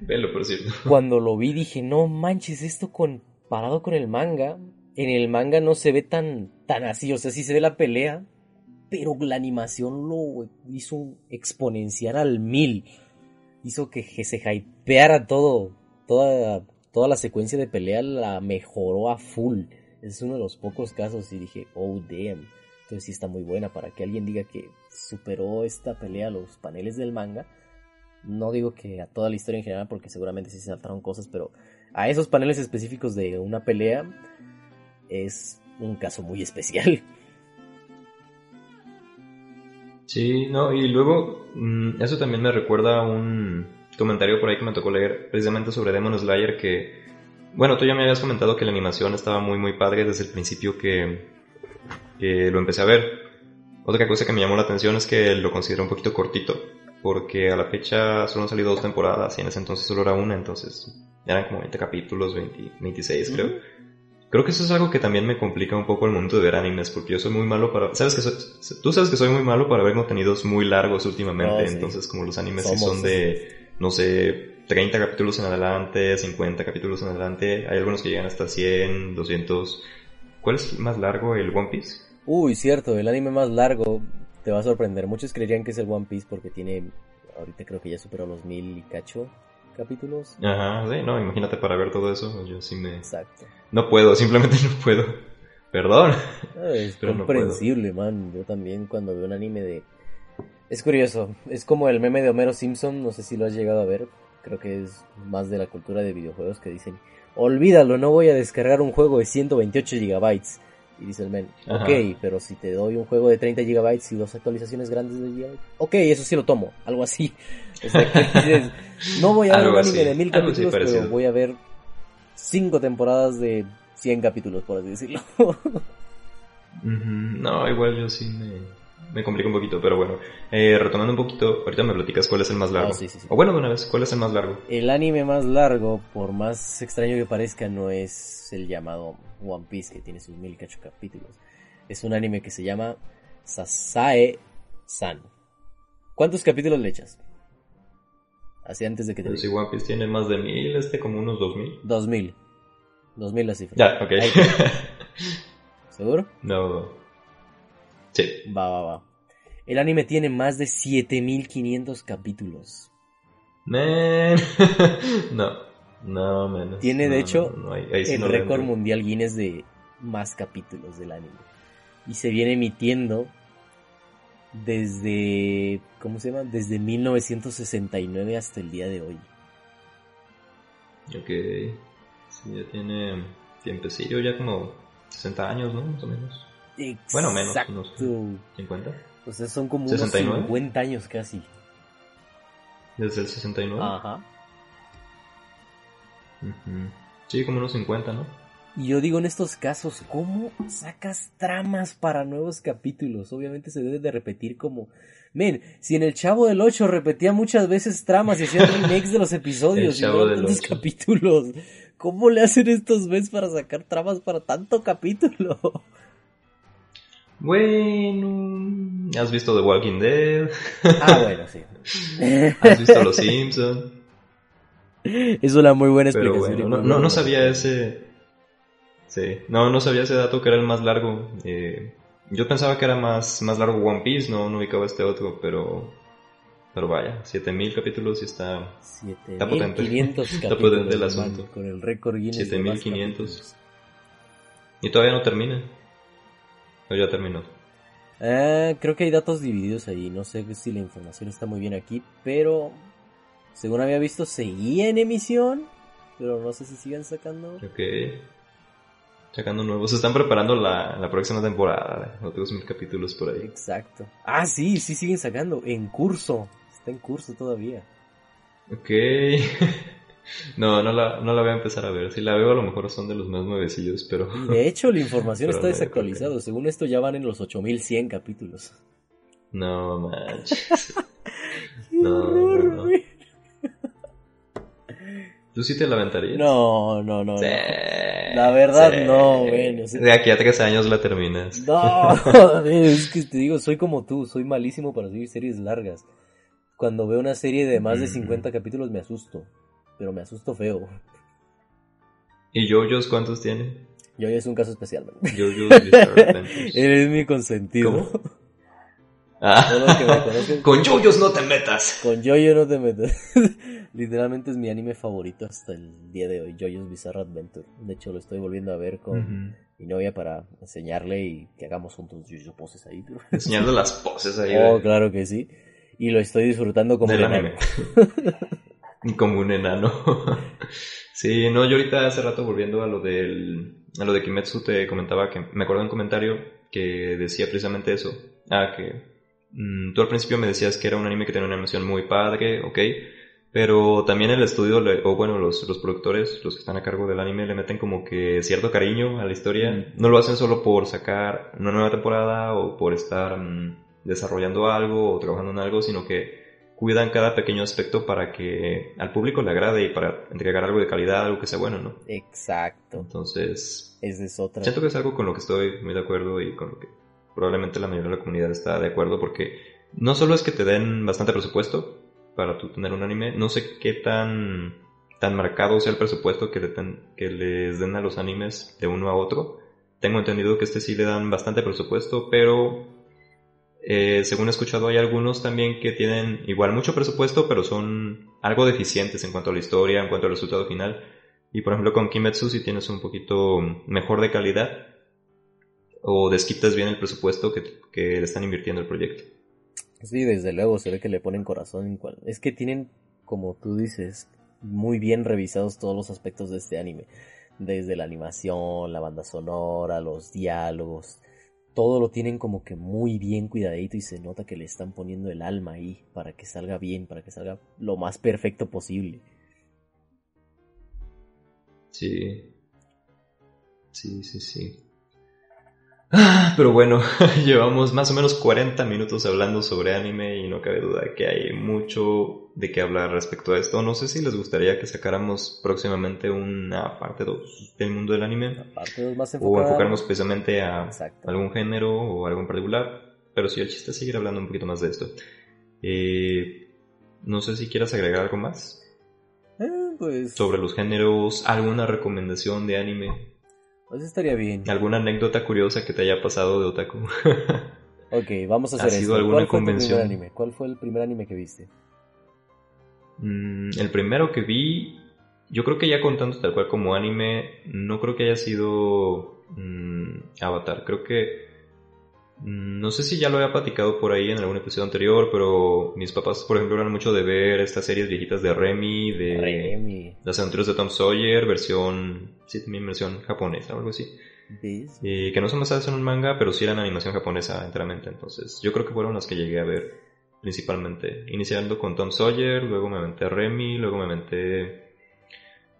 Speaker 4: Velo, por cierto.
Speaker 5: Cuando lo vi dije, no manches, esto comparado con el manga. En el manga no se ve tan, tan así, o sea, sí se ve la pelea, pero la animación lo hizo exponenciar al mil. Hizo que, que se hypeara todo, toda, toda la secuencia de pelea la mejoró a full. Es uno de los pocos casos y dije, oh damn. Entonces sí está muy buena para que alguien diga que superó esta pelea a los paneles del manga. No digo que a toda la historia en general, porque seguramente sí se saltaron cosas, pero a esos paneles específicos de una pelea es un caso muy especial.
Speaker 4: Sí, no, y luego mm, eso también me recuerda a un comentario por ahí que me tocó leer precisamente sobre Demon Slayer que, bueno, tú ya me habías comentado que la animación estaba muy muy padre desde el principio que, que lo empecé a ver. Otra cosa que me llamó la atención es que lo considero un poquito cortito, porque a la fecha solo han salido dos temporadas y en ese entonces solo era una, entonces eran como 20 capítulos, 20, 26 creo. Creo que eso es algo que también me complica un poco el momento de ver animes, porque yo soy muy malo para... ¿Sabes que soy- Tú sabes que soy muy malo para ver contenidos muy largos últimamente,
Speaker 5: sí.
Speaker 4: entonces como los animes sí
Speaker 5: Somos.
Speaker 4: son de, no sé, 30 capítulos en adelante, 50 capítulos en adelante, hay algunos que llegan hasta 100, 200... ¿Cuál es más largo, el One Piece?
Speaker 5: Uy, cierto, el anime más largo te va a sorprender. Muchos creerían que es el One Piece porque tiene, ahorita creo que ya superó los mil y cacho capítulos.
Speaker 4: Ajá, sí, no, imagínate para ver todo eso, yo sí me...
Speaker 5: Exacto.
Speaker 4: No puedo, simplemente no puedo. Perdón.
Speaker 5: Ah, Es
Speaker 4: Pero no
Speaker 5: comprensible, man. Yo también cuando veo un anime de Es curioso, es como el meme de Homero Simpson, no sé si lo has llegado a ver, creo que es más de la cultura de videojuegos que dicen, olvídalo, no voy a descargar un juego de 128 gigabytes. Y dice el men,
Speaker 4: Ajá.
Speaker 5: ok, pero si te doy un juego de 30 gigabytes y dos actualizaciones grandes de gigabytes, ok, eso sí lo tomo, algo así. O sea, que dices, no voy a ver un anime de mil capítulos, pero voy a ver cinco temporadas de 100 capítulos, por así decirlo.
Speaker 4: No, igual yo sí me, me complico un poquito, pero bueno. Eh, retomando un poquito, ahorita me platicas cuál es el más largo.
Speaker 5: Ah, sí, sí, sí.
Speaker 4: O bueno, de una vez, ¿cuál es el más largo?
Speaker 5: El anime más largo, por más extraño que parezca, no es el llamado One Piece, que tiene sus mil cacho capítulos. Es un anime que se llama Sasae-san. ¿Cuántos capítulos le echas? Así antes de que te
Speaker 4: Pero si. One Piece tiene más de mil, este como unos dos mil.
Speaker 5: Dos mil. Dos mil la cifra.
Speaker 4: Ya, ok.
Speaker 5: ¿Seguro?
Speaker 4: no. Sí.
Speaker 5: Va, va, va. El anime tiene más de 7500 capítulos.
Speaker 4: Man. no. No, menos.
Speaker 5: Tiene, de hecho,
Speaker 4: no, no, ahí- ahí sí
Speaker 5: el récord mundial Guinness de más capítulos del anime. Y se viene emitiendo desde, ¿cómo se llama? Desde 1969 hasta el día de hoy.
Speaker 4: Ok. Sí, ya tiene tiempecillo, ya como 60 años, ¿no? Más o menos. Bueno, menos,
Speaker 5: Exacto.
Speaker 4: no sé. ¿50?
Speaker 5: O sea, son como
Speaker 4: 69.
Speaker 5: unos 50 años casi.
Speaker 4: Desde el 69.
Speaker 5: Ajá.
Speaker 4: Sí, como unos 50, ¿no?
Speaker 5: Y yo digo en estos casos, ¿cómo sacas tramas para nuevos capítulos? Obviamente se debe de repetir como... Men, si en el Chavo del 8 repetía muchas veces tramas y hacía remakes de los episodios y no
Speaker 4: 8.
Speaker 5: capítulos, ¿cómo le hacen estos meses para sacar tramas para tanto capítulo?
Speaker 4: Bueno, ¿has visto The Walking Dead?
Speaker 5: Ah, bueno, sí.
Speaker 4: ¿Has visto Los Simpsons?
Speaker 5: Es una muy buena
Speaker 4: Pero
Speaker 5: explicación.
Speaker 4: bueno, no, no, no sabía ese... Sí, no, no sabía ese dato que era el más largo. Eh, yo pensaba que era más, más largo One Piece, no, no ubicaba este otro, pero... Pero vaya, 7000 capítulos y está... Está potente.
Speaker 5: 7500
Speaker 4: Está
Speaker 5: capítulos,
Speaker 4: potente el asunto.
Speaker 5: Con el récord Guinness. de más
Speaker 4: 7500.
Speaker 5: capítulos.
Speaker 4: Y todavía no termina. Ya terminó.
Speaker 5: Ah, creo que hay datos divididos ahí. No sé si la información está muy bien aquí, pero según había visto, seguía en emisión. Pero no sé si sigan sacando.
Speaker 4: Ok. Sacando nuevos. Se están preparando la, la próxima temporada. Otros mil capítulos por ahí.
Speaker 5: Exacto. Ah, sí, sí siguen sacando. En curso. Está en curso todavía.
Speaker 4: Ok. no, no la, no la voy a empezar a ver. Si la veo a lo mejor son de los más nuevecillos, pero...
Speaker 5: De hecho, la información está desactualizada. Según esto, ya van en los 8100 capítulos.
Speaker 4: No manches. No, no, no. ¿Tú sí te la aventarías?
Speaker 5: No, no, no.
Speaker 4: Sí,
Speaker 5: no. La verdad,
Speaker 4: sí.
Speaker 5: no, bueno, sí.
Speaker 4: De aquí a tres años la terminas.
Speaker 5: No, es que te digo, soy como tú, soy malísimo para seguir series largas. Cuando veo una serie de más de
Speaker 4: Mm.
Speaker 5: 50 capítulos me asusto, pero me asusto feo.
Speaker 4: ¿Y JoJo's cuántos tiene?
Speaker 5: Yo es un caso especial, man.
Speaker 4: JoJo's.
Speaker 5: Eres mi consentido.
Speaker 4: ¿Cómo? Ah.
Speaker 5: Que
Speaker 4: Con JoJo's no te metas.
Speaker 5: con Jojo no te metas. Literalmente es mi anime favorito hasta el día de hoy, Jojo's Bizarre Adventure. De hecho, lo estoy volviendo a ver con mi novia para enseñarle y que hagamos juntos Jojo poses ahí. pero-
Speaker 4: Enseñando las poses ahí
Speaker 5: Oh,
Speaker 4: de-
Speaker 5: claro que sí. Y lo estoy disfrutando como
Speaker 4: del anime. Como un enano. sí, no, yo ahorita hace rato volviendo a lo del a lo de Kimetsu te comentaba que me acuerdo de un comentario que decía precisamente eso. Ah, que mm, tú al principio me decías que era un anime que tenía una animación muy padre, ok, pero también el estudio, le- o bueno, los, los productores, los que están a cargo del anime, le meten como que cierto cariño a la historia.
Speaker 5: Mm.
Speaker 4: No lo hacen solo por sacar una nueva temporada o por estar mm, desarrollando algo o trabajando en algo, sino que cuidan cada pequeño aspecto para que al público le agrade y para entregar algo de calidad, algo que sea bueno, ¿no?
Speaker 5: Exacto.
Speaker 4: Entonces,
Speaker 5: Esa es otra.
Speaker 4: siento que es algo con lo que estoy muy de acuerdo y con lo que probablemente la mayoría de la comunidad está de acuerdo porque no solo es que te den bastante presupuesto para tú tener un anime, no sé qué tan tan marcado sea el presupuesto que, le ten- que les den a los animes de uno a otro. Tengo entendido que este sí le dan bastante presupuesto, pero eh, según he escuchado hay algunos también que tienen igual mucho presupuesto, pero son algo deficientes en cuanto a la historia, en cuanto al resultado final. Y por ejemplo con Kimetsu si tienes un poquito mejor de calidad o desquitas bien el presupuesto que, le están invirtiendo al proyecto.
Speaker 5: Sí, desde luego se ve que le ponen corazón. Es que tienen, como tú dices, muy bien revisados todos los aspectos de este anime. Desde la animación, la banda sonora, los diálogos. Todo lo tienen como que muy bien cuidadito y se nota que le están poniendo el alma ahí para que salga bien, para que salga lo más perfecto posible.
Speaker 4: Sí. Sí, sí, sí. Ah, pero bueno, llevamos más o menos 40 minutos hablando sobre anime y no cabe duda que hay mucho de qué hablar respecto a esto. No sé si les gustaría que sacáramos próximamente una parte 2 del mundo del anime.
Speaker 5: Parte dos más
Speaker 4: O enfocarnos precisamente a
Speaker 5: Exacto.
Speaker 4: algún género o algo en particular. Pero sí, el chiste es seguir hablando un poquito más de esto. Eh, no sé si quieras agregar algo más
Speaker 5: Eh, pues,
Speaker 4: sobre los géneros, alguna recomendación de anime,
Speaker 5: pues estaría bien.
Speaker 4: alguna anécdota curiosa que te haya pasado de otaku.
Speaker 5: Ok, vamos a
Speaker 4: ¿Ha
Speaker 5: hacer
Speaker 4: sido
Speaker 5: esto.
Speaker 4: alguna
Speaker 5: ¿Cuál fue tu
Speaker 4: convención?
Speaker 5: primer anime? ¿Cuál fue el primer anime que viste?
Speaker 4: Mm, el primero que vi, yo creo que ya contando tal cual como anime, no creo que haya sido mm, Avatar. Creo que. Mm, No sé si ya lo había platicado por ahí en algún episodio anterior, pero mis papás, por ejemplo, eran mucho de ver estas series viejitas de Remy, de
Speaker 5: Remy.
Speaker 4: las aventuras de Tom Sawyer, versión. Sí, también versión japonesa o algo así. Eh, que no son basadas en un manga, pero sí eran animación japonesa enteramente. Entonces, yo creo que fueron las que llegué a ver principalmente. Iniciando con Tom Sawyer, luego me aventé a Remy, luego me aventé.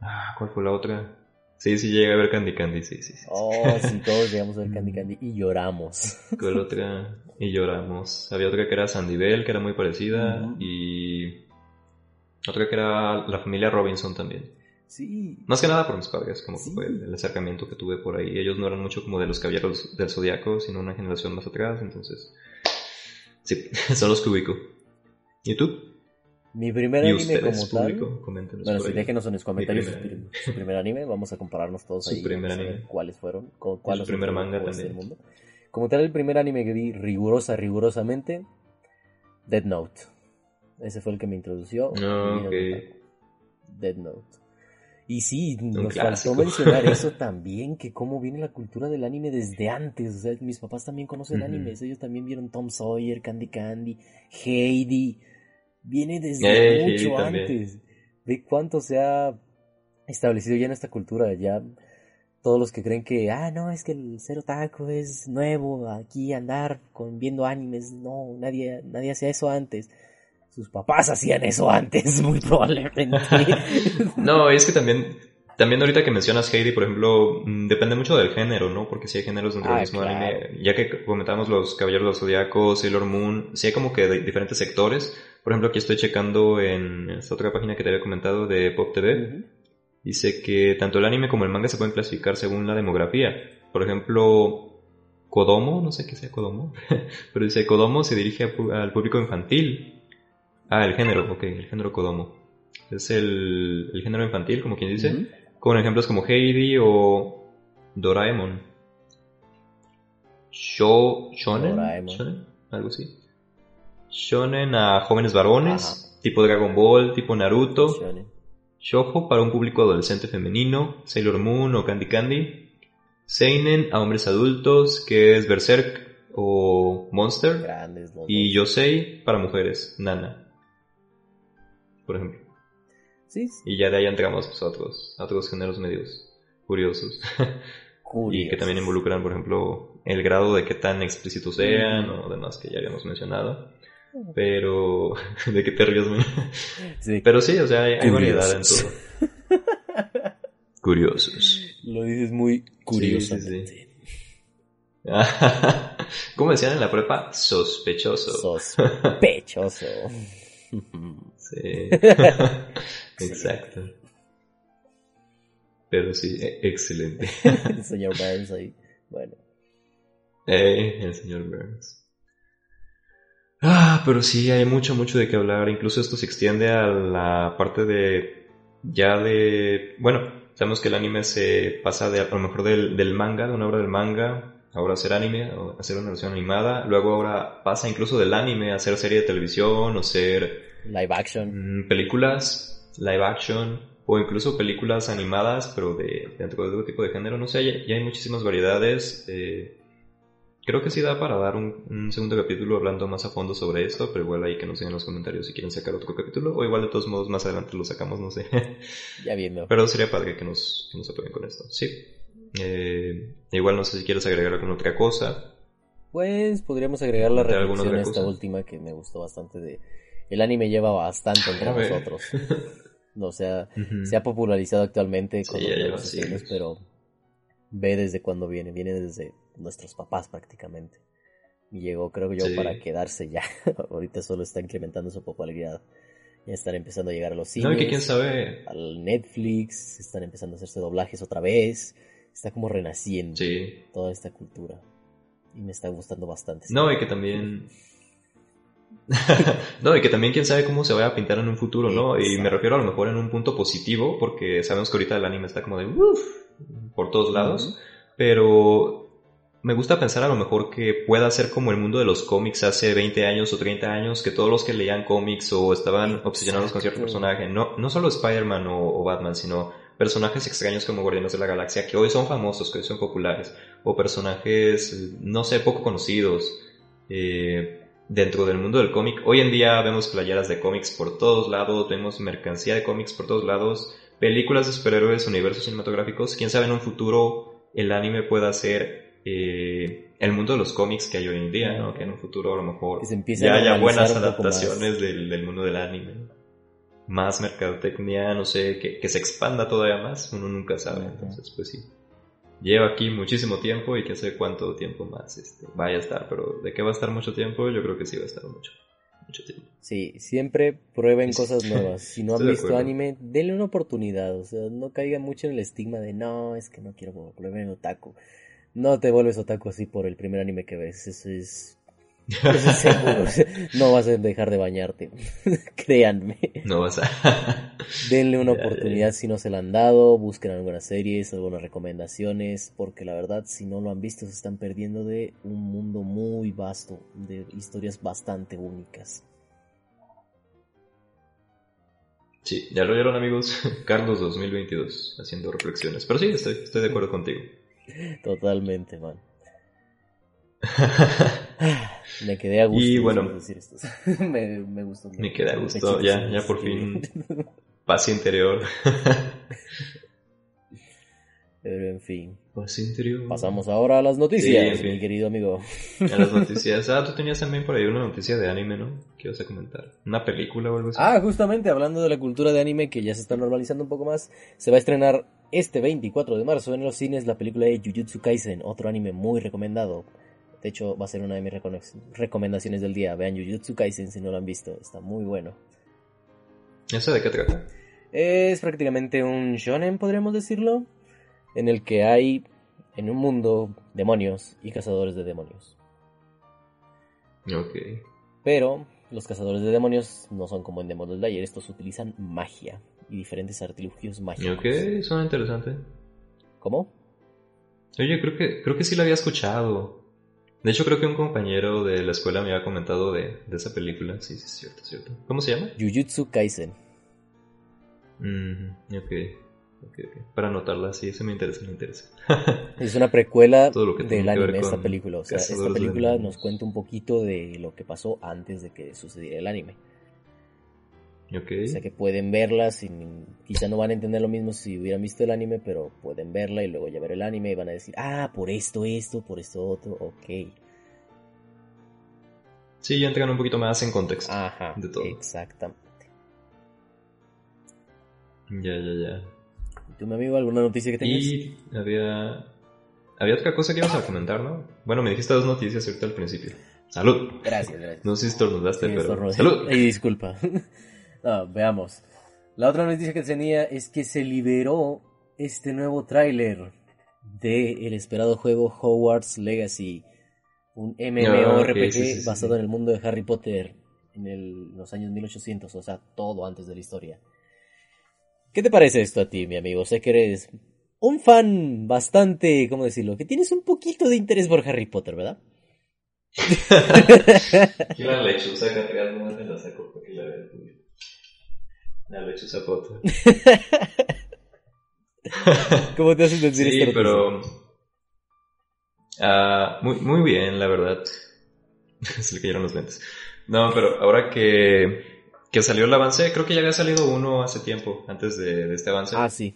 Speaker 4: Ah, ¿Cuál fue la otra? Sí, sí, llegué a ver Candy Candy, sí, sí. sí.
Speaker 5: Oh, sí, todos llegamos a ver Candy Candy y lloramos.
Speaker 4: ¿Cuál otra? Y lloramos. Había otra que era Sandy Bell, que era muy parecida. Y. Otra que era la familia Robinson también.
Speaker 5: Sí.
Speaker 4: Más que nada por mis padres, como que fue el acercamiento que tuve por ahí. Ellos no eran mucho como de los caballeros del zodiaco, sino una generación más atrás, entonces. Sí, son los que ubico. ¿Y tú?
Speaker 5: Mi primer
Speaker 4: ¿Y
Speaker 5: anime
Speaker 4: ustedes,
Speaker 5: como tal.
Speaker 4: público? Coméntenos
Speaker 5: Bueno, sí, déjenos en los comentarios su,
Speaker 4: primer
Speaker 5: su primer anime. Vamos a compararnos todos
Speaker 4: Su
Speaker 5: ahí.
Speaker 4: primer
Speaker 5: vamos a ver
Speaker 4: anime.
Speaker 5: cuáles fueron. cu- cuál
Speaker 4: su primer manga
Speaker 5: este
Speaker 4: también.
Speaker 5: mundo. Como tal, el primer anime que vi rigurosa, rigurosamente, Dead Note. Ese fue el que me introdució.
Speaker 4: Ah,
Speaker 5: a mi vida
Speaker 4: ok.
Speaker 5: de otaku. Dead Note. Y sí, nos
Speaker 4: clásico.
Speaker 5: faltó mencionar eso también, que cómo viene la cultura del anime desde antes. O sea, mis papás también conocen animes, ellos también vieron Tom Sawyer, Candy Candy, Heidi. Viene desde
Speaker 4: Eh,
Speaker 5: mucho antes. De cuánto se ha establecido ya en esta cultura. Ya todos los que creen que, ah, no, es que el ser otaku es nuevo, aquí andar con, viendo animes. No, nadie, nadie hacía eso antes. Sus papás hacían eso antes, muy probablemente.
Speaker 4: No, es que también. También ahorita que mencionas Heidi, por ejemplo, mm, depende mucho del género, ¿no? Porque si hay géneros dentro
Speaker 5: Ah,
Speaker 4: del mismo
Speaker 5: claro.
Speaker 4: anime. Ya que comentamos los Caballeros del Zodiaco, Sailor Moon, sí hay como que de diferentes sectores. Por ejemplo, aquí estoy checando en esta otra página que te había comentado de Pop TV. Dice que tanto el anime como el manga se pueden clasificar según la demografía. Por ejemplo, Kodomo, no sé qué sea Kodomo, pero dice Kodomo se dirige al público infantil. Ah, el género, ok, el género Kodomo. Es el, el género infantil, como quien dice. Con ejemplos como Heidi o Doraemon. Sho, shonen,
Speaker 5: Doraemon.
Speaker 4: shonen, algo así. Shonen a jóvenes varones,
Speaker 5: Ajá.
Speaker 4: tipo Dragon Ball, tipo Naruto.
Speaker 5: Shonen.
Speaker 4: Shoujo para un público adolescente femenino, Sailor Moon o Candy Candy. Seinen a hombres adultos, que es Berserk o Monster.
Speaker 5: Grandes
Speaker 4: Y. Yosei para mujeres, Nana. Por ejemplo.
Speaker 5: Sí,
Speaker 4: Y ya de ahí entramos pues, a, otros, a otros géneros medios curiosos. y que también involucran, por ejemplo, el grado de qué tan explícitos sean o demás que ya habíamos mencionado. Pero... ¿De qué te ríes?
Speaker 5: Sí,
Speaker 4: Pero sí, o sea, hay, hay variedad en todo. Curiosos.
Speaker 5: lo dices muy
Speaker 4: sí, ¿Cómo decían en la prepa? Sospechoso.
Speaker 5: Sospechoso.
Speaker 4: Sí. Exacto. Pero sí, e- excelente.
Speaker 5: El señor Burns ahí. Bueno.
Speaker 4: Eh, el señor Burns. Ah, pero sí, hay mucho, mucho de qué hablar. Incluso esto se extiende a la parte de. Ya de. Bueno, sabemos que el anime se pasa de a lo mejor del, del manga, de una obra del manga, ahora hacer anime, o hacer una versión animada. Luego ahora pasa incluso del anime a hacer serie de televisión o ser
Speaker 5: Live action.
Speaker 4: mm, películas live action o incluso películas animadas, pero de dentro de otro tipo de género. No sé, ya, ya hay muchísimas variedades. eh, Creo que sí da para dar un, un, segundo capítulo hablando más a fondo sobre esto, pero igual ahí que nos digan en los comentarios si quieren sacar otro capítulo, o igual de todos modos más adelante lo sacamos, no sé.
Speaker 5: Ya viendo.
Speaker 4: Pero sería padre que nos, que nos apoyen con esto. Sí. Eh, igual no sé si quieres agregar alguna otra cosa.
Speaker 5: Pues podríamos agregar la
Speaker 4: ¿De alguna
Speaker 5: reflexión a esta última que me gustó bastante de... El anime lleva bastante entre
Speaker 4: A
Speaker 5: nosotros. O sea, se ha popularizado actualmente con
Speaker 4: Sí,
Speaker 5: los pero ve desde cuándo viene, viene desde nuestros papás prácticamente. Y llegó, creo que yo,
Speaker 4: Sí.
Speaker 5: para quedarse ya. Ahorita solo está incrementando su popularidad. Ya están empezando a llegar a los cines,
Speaker 4: No, y que quién sabe.
Speaker 5: al Netflix, están empezando a hacerse doblajes otra vez. Está como renaciendo
Speaker 4: Sí.
Speaker 5: toda esta cultura. Y me está gustando bastante.
Speaker 4: No, y que también. no, y que también quién sabe cómo se vaya a pintar en un futuro, ¿no? Y me refiero a lo mejor en un punto positivo, porque sabemos que ahorita el anime está como de uff por todos lados, pero me gusta pensar a lo mejor que pueda ser como el mundo de los cómics hace 20 años o 30 años, que todos los que leían cómics o estaban obsesionados con cierto personaje, no, no solo Spider-Man o, o Batman, sino personajes extraños como Guardianes de la Galaxia, que hoy son famosos, que hoy son populares, o personajes, no sé, poco conocidos eh, dentro del mundo del cómic. Hoy en día vemos playeras de cómics por todos lados, vemos mercancía de cómics por todos lados, películas de superhéroes, universos cinematográficos. Quién sabe en un futuro el anime pueda ser eh, el mundo de los cómics que hay hoy en día, ¿no? Que en un futuro a lo mejor
Speaker 5: se
Speaker 4: ya haya buenas adaptaciones del, del mundo del anime. Más mercadotecnia, no sé, que, que se expanda todavía más, uno nunca sabe. Entonces, pues sí. Lleva aquí muchísimo tiempo y que sé cuánto tiempo más este, vaya a estar, pero de qué va a estar mucho tiempo, yo creo que sí va a estar mucho, mucho tiempo.
Speaker 5: Sí, siempre prueben
Speaker 4: Sí.
Speaker 5: cosas nuevas. Si no han
Speaker 4: Estoy
Speaker 5: visto anime, denle una oportunidad. O sea, no caigan mucho en el estigma de no, es que no quiero volverme otaku. No te vuelves otaku así por el primer anime que ves. Eso es. Eso es seguro. No vas a dejar de bañarte. Créanme.
Speaker 4: No vas a...
Speaker 5: Denle una oportunidad si no se la han dado. Busquen algunas series, algunas recomendaciones. Porque la verdad, si no lo han visto, se están perdiendo de un mundo muy vasto. De historias bastante únicas.
Speaker 4: Sí, ya lo oyeron amigos, Carlos 2022, haciendo reflexiones. Pero sí, estoy, estoy de acuerdo contigo.
Speaker 5: Totalmente, man. Me quedé a gusto.
Speaker 4: Y bueno.
Speaker 5: decir esto. me, me gustó.
Speaker 4: Me quedé a gusto, ya, ya por fin. Paz interior.
Speaker 5: Pero en fin.
Speaker 4: Paz interior.
Speaker 5: Pasamos ahora a las noticias,
Speaker 4: Sí, en fin.
Speaker 5: mi querido amigo.
Speaker 4: A las noticias. Ah, tú tenías también por ahí una noticia de anime, ¿no? ¿Qué ibas a comentar? ¿Una película o algo así?
Speaker 5: Ah, justamente hablando de la cultura de anime que ya se está normalizando un poco más, se va a estrenar este 24 de marzo en los cines la película de Jujutsu Kaisen, otro anime muy recomendado. De hecho, va a ser una de mis recomendaciones del día. Vean Jujutsu Kaisen si no lo han visto, está muy bueno.
Speaker 4: ¿Esa de qué trata?
Speaker 5: Es prácticamente un shonen, podríamos decirlo, en el que hay en un mundo demonios y cazadores de demonios.
Speaker 4: Ok.
Speaker 5: Pero los cazadores de demonios no son como en Demon Slayer, estos utilizan magia y diferentes artilugios mágicos.
Speaker 4: Ok, suena interesante.
Speaker 5: ¿Cómo?
Speaker 4: Oye, creo que, creo que sí la había escuchado. De hecho, creo que un compañero de la escuela me había comentado de, de esa película. Sí, sí, es cierto, es cierto. ¿Cómo se llama?
Speaker 5: Jujutsu Kaisen.
Speaker 4: Mm, ok. Ok, ok. Para anotarla, sí, eso me interesa, me interesa.
Speaker 5: Es una precuela
Speaker 4: Todo lo que
Speaker 5: del
Speaker 4: que
Speaker 5: anime, esta película. O sea, esta película nos cuenta un poquito de lo que pasó antes de que sucediera el anime. O sea que pueden verla, sin, quizá no van a entender lo mismo si hubieran visto el anime, pero pueden verla y luego ya ver el anime y van a decir, ah, por esto, esto, por esto, otro, ok.
Speaker 4: Sí, ya entregan un poquito más en contexto.
Speaker 5: Ajá,
Speaker 4: De todo.
Speaker 5: exactamente.
Speaker 4: Ya, ya, ya.
Speaker 5: ¿Y tú, mi amigo, alguna noticia que tengas?
Speaker 4: Y había... Había otra cosa que ibas a comentar, ¿no? Bueno, me dijiste dos noticias ahorita al principio. Salud.
Speaker 5: Gracias, gracias.
Speaker 4: No sé si estornudaste,
Speaker 5: Sí,
Speaker 4: pero... Salud.
Speaker 5: Ay, disculpa. No, veamos. La otra noticia que tenía es que se liberó este nuevo tráiler de el esperado juego Hogwarts Legacy, un MMORPG
Speaker 4: Ah, ok, sí, sí, sí,
Speaker 5: basado
Speaker 4: sí.
Speaker 5: en el mundo de Harry Potter en el- los años 1800, o sea, todo antes de la historia. ¿Qué te parece esto a ti, mi amigo? Sé que eres un fan bastante, ¿cómo decirlo? Que tienes un poquito de interés por Harry Potter, ¿verdad?
Speaker 4: Aquí la lechuza que atrás no me la saco porque la veo. La lechuza Potter.
Speaker 5: ¿Cómo te haces sentir
Speaker 4: Sí,
Speaker 5: esta
Speaker 4: pero... Ah, muy, muy bien, la verdad. Se le cayeron los lentes. No, pero ahora que, que salió el avance, creo que ya había salido uno hace tiempo, antes de, de este avance.
Speaker 5: Ah, sí.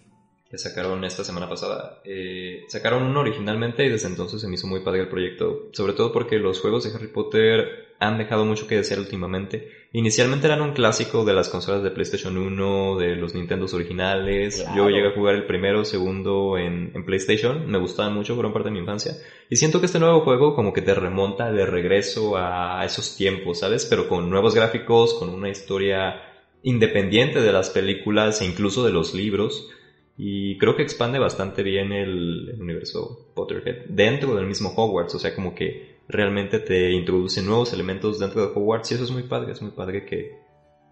Speaker 4: que sacaron esta semana pasada. Eh, sacaron uno originalmente y desde entonces se me hizo muy padre el proyecto. Sobre todo porque los juegos de Harry Potter han dejado mucho que desear últimamente. Inicialmente eran un clásico de las consolas de PlayStation 1, de los Nintendos originales.
Speaker 5: Claro.
Speaker 4: Yo llegué a jugar el primero, segundo en, en PlayStation. Me gustaban mucho, fueron parte de mi infancia. Y siento que este nuevo juego como que te remonta de regreso a esos tiempos, ¿sabes? Pero con nuevos gráficos, con una historia independiente de las películas e incluso de los libros. Y creo que expande bastante bien el, el universo Potterhead dentro del mismo Hogwarts. O sea, como que realmente te introduce nuevos elementos dentro de Hogwarts. Y eso es muy padre, es muy padre que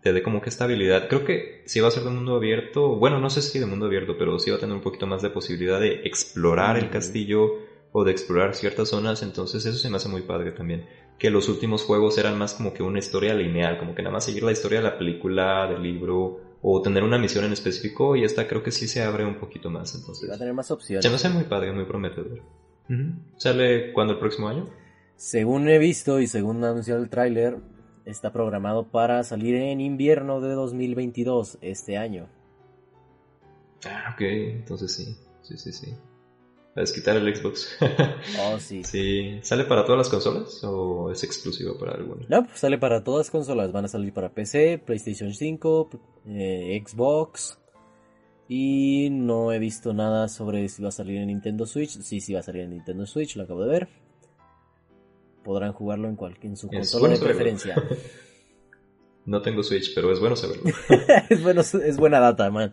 Speaker 4: te dé como que esta habilidad. Creo que si va a ser de mundo abierto, bueno, no sé si de mundo abierto, pero sí va a tener un poquito más de posibilidad de explorar el castillo o de explorar ciertas zonas. Entonces, eso se me hace muy padre también. Que los últimos juegos eran más como que una historia lineal, como que nada más seguir la historia de la película, del libro, o tener una misión en específico. Y esta creo que sí se abre un poquito más. Entonces,
Speaker 5: va a tener más opciones.
Speaker 4: se me hace muy padre, muy prometedor. ¿Sale cuándo el próximo año?
Speaker 5: Según he visto y según anunció el tráiler, está programado para salir en invierno de 2022, este año.
Speaker 4: Ah, ok, entonces sí, sí, sí, sí. A desquitar el Xbox.
Speaker 5: Oh, sí.
Speaker 4: sí, ¿sale para todas las consolas o es exclusivo para alguna?
Speaker 5: No, pues sale para todas las consolas. Van a salir para PC, PlayStation 5, eh, Xbox. Y no he visto nada sobre si va a salir en Nintendo Switch. Sí, sí va a salir en Nintendo Switch, lo acabo de ver. Podrán jugarlo en, cual- en su
Speaker 4: Es
Speaker 5: consola
Speaker 4: bueno
Speaker 5: de
Speaker 4: saberlo.
Speaker 5: preferencia.
Speaker 4: No tengo Switch, pero es bueno saberlo.
Speaker 5: es, bueno, es buena data, man.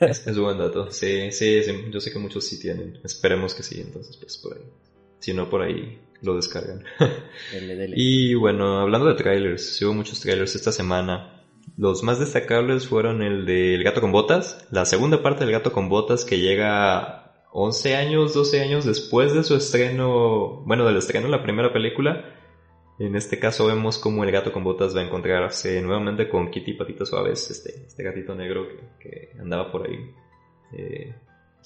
Speaker 4: es, es buen dato. Sí, sí, sí, yo sé que muchos sí tienen. Esperemos que sí, entonces pues por ahí. Si no, por ahí lo descargan.
Speaker 5: Dele, dele.
Speaker 4: Y bueno, hablando de trailers, hubo muchos trailers esta semana. Los más destacables fueron el de El gato con botas, la segunda parte del gato con botas que llega 11 años, 12 años después de su estreno, bueno, del estreno de la primera película. En este caso vemos como el gato con botas va a encontrarse nuevamente con Kitty Patitas Suaves, este, este gatito negro que, que andaba por ahí eh,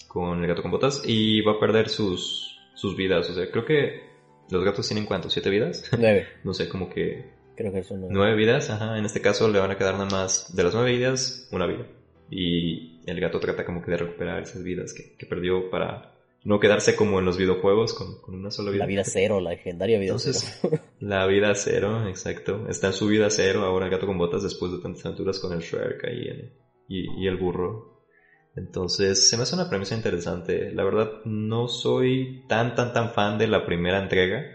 Speaker 4: con el gato con botas y va a perder sus, sus vidas. O sea, creo que los gatos tienen cuánto, siete vidas.
Speaker 5: Nueve.
Speaker 4: no sé, como que
Speaker 5: Creo que son nueve.
Speaker 4: nueve vidas, ajá, en este caso le van a quedar nada más de las nueve vidas, una vida. Y el gato trata como que de recuperar esas vidas que, que perdió para no quedarse como en los videojuegos con, con una sola vida.
Speaker 5: La vida cero, la legendaria vida
Speaker 4: Entonces,
Speaker 5: cero.
Speaker 4: la vida cero, exacto. Está en su vida cero ahora el gato con botas después de tantas aventuras con el Shrek ahí en- y, y el burro. Entonces, se me hace una premisa interesante. La verdad, no soy tan, tan, tan fan de la primera entrega.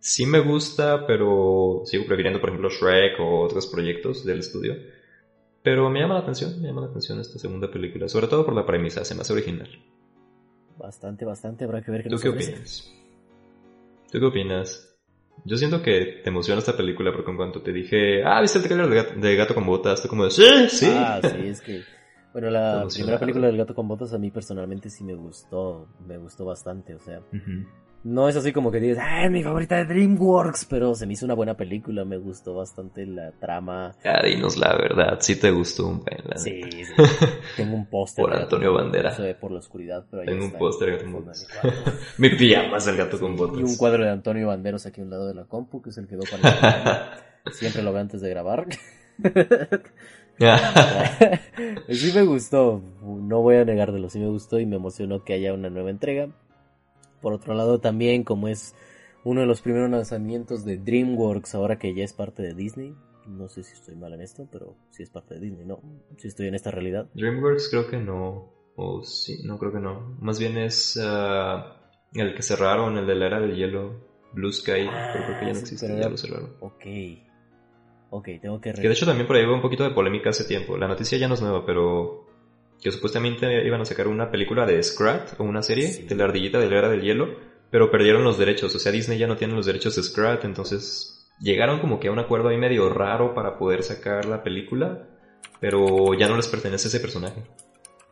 Speaker 4: Sí me gusta, pero sigo prefiriendo, por ejemplo, Shrek o otros proyectos del estudio. Pero me llama la atención, me llama la atención esta segunda película, sobre todo por la premisa, se me hace original.
Speaker 5: Bastante, bastante. Habrá que ver qué
Speaker 4: ¿Tú
Speaker 5: nos
Speaker 4: qué
Speaker 5: ofrece.
Speaker 4: opinas? ¿Tú qué opinas? Yo siento que te emociona esta película porque en cuanto te dije, ah, ¿viste el trailer de gato, de Gato con Botas? Tú como de, sí, sí.
Speaker 5: Ah, sí, es que. Bueno, la primera película del gato con botas a mí personalmente sí me gustó. Me gustó bastante, o sea.
Speaker 4: Ujú.
Speaker 5: No es así como que digas, ah, es mi favorita de DreamWorks, pero se me hizo una buena película. Me gustó bastante la trama.
Speaker 4: Ya dinos la verdad, sí te gustó un buen, la
Speaker 5: Sí, sí. Tengo un póster.
Speaker 4: Por
Speaker 5: Gato
Speaker 4: Antonio Bandera.
Speaker 5: Se ve por la oscuridad, pero ahí
Speaker 4: Tengo un póster de
Speaker 5: mi.
Speaker 4: Mi pijama es el Gato con Botas.
Speaker 5: Y un cuadro de Antonio Banderos aquí a un lado de la compu, que es el que veo para Siempre lo veo antes de grabar. sí me gustó, no voy a negártelo, sí me gustó y me emocionó que haya una nueva entrega. Por otro lado también, como es uno de los primeros lanzamientos de DreamWorks ahora que ya es parte de Disney, no sé si estoy mal en esto, pero sí es parte de Disney, no, si estoy en esta realidad.
Speaker 4: DreamWorks creo que no. O sí, no creo que no. Más bien es ah, el que cerraron, el de la era del hielo, Blue Sky. pero creo que ya no
Speaker 5: sí,
Speaker 4: existe, ya lo cerraron.
Speaker 5: Ok, ok, tengo que...
Speaker 4: Que de hecho también por ahí hubo un poquito de polémica hace tiempo. La noticia ya no es nueva, pero que supuestamente iban a sacar una película de Scrat o una serie
Speaker 5: Sí.
Speaker 4: de la ardillita de la era del hielo, pero perdieron los derechos. O sea, Disney ya no tiene los derechos de Scrat, entonces llegaron como que a un acuerdo ahí medio raro para poder sacar la película, pero ya no les pertenece ese personaje.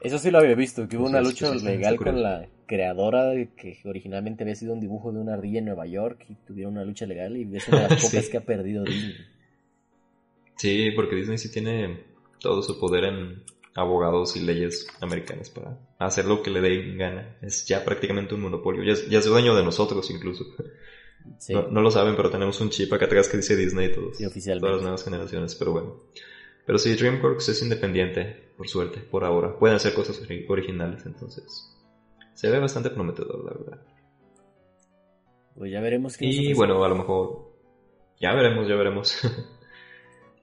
Speaker 5: Eso sí lo había visto, que hubo una lucha legal con la creadora que originalmente había sido un dibujo de una ardilla en Nueva York y tuvieron una lucha legal y es una de las
Speaker 4: Sí.
Speaker 5: pocas que ha perdido Disney.
Speaker 4: Sí, porque Disney sí tiene todo su poder en, abogados y leyes americanas para hacer lo que le dé gana. Es ya prácticamente un monopolio. Ya es, ya es dueño de nosotros incluso.
Speaker 5: Sí,
Speaker 4: No, no lo saben, pero tenemos un chip acá atrás que dice Disney y todos.
Speaker 5: sí, oficialmente.
Speaker 4: Todas las nuevas generaciones, pero bueno. Pero sí, DreamWorks es independiente, por suerte, por ahora. Pueden hacer cosas ori- originales, entonces. Se ve bastante prometedor, la verdad.
Speaker 5: Pues ya veremos qué
Speaker 4: Y bueno, a lo mejor. Ya veremos, ya veremos.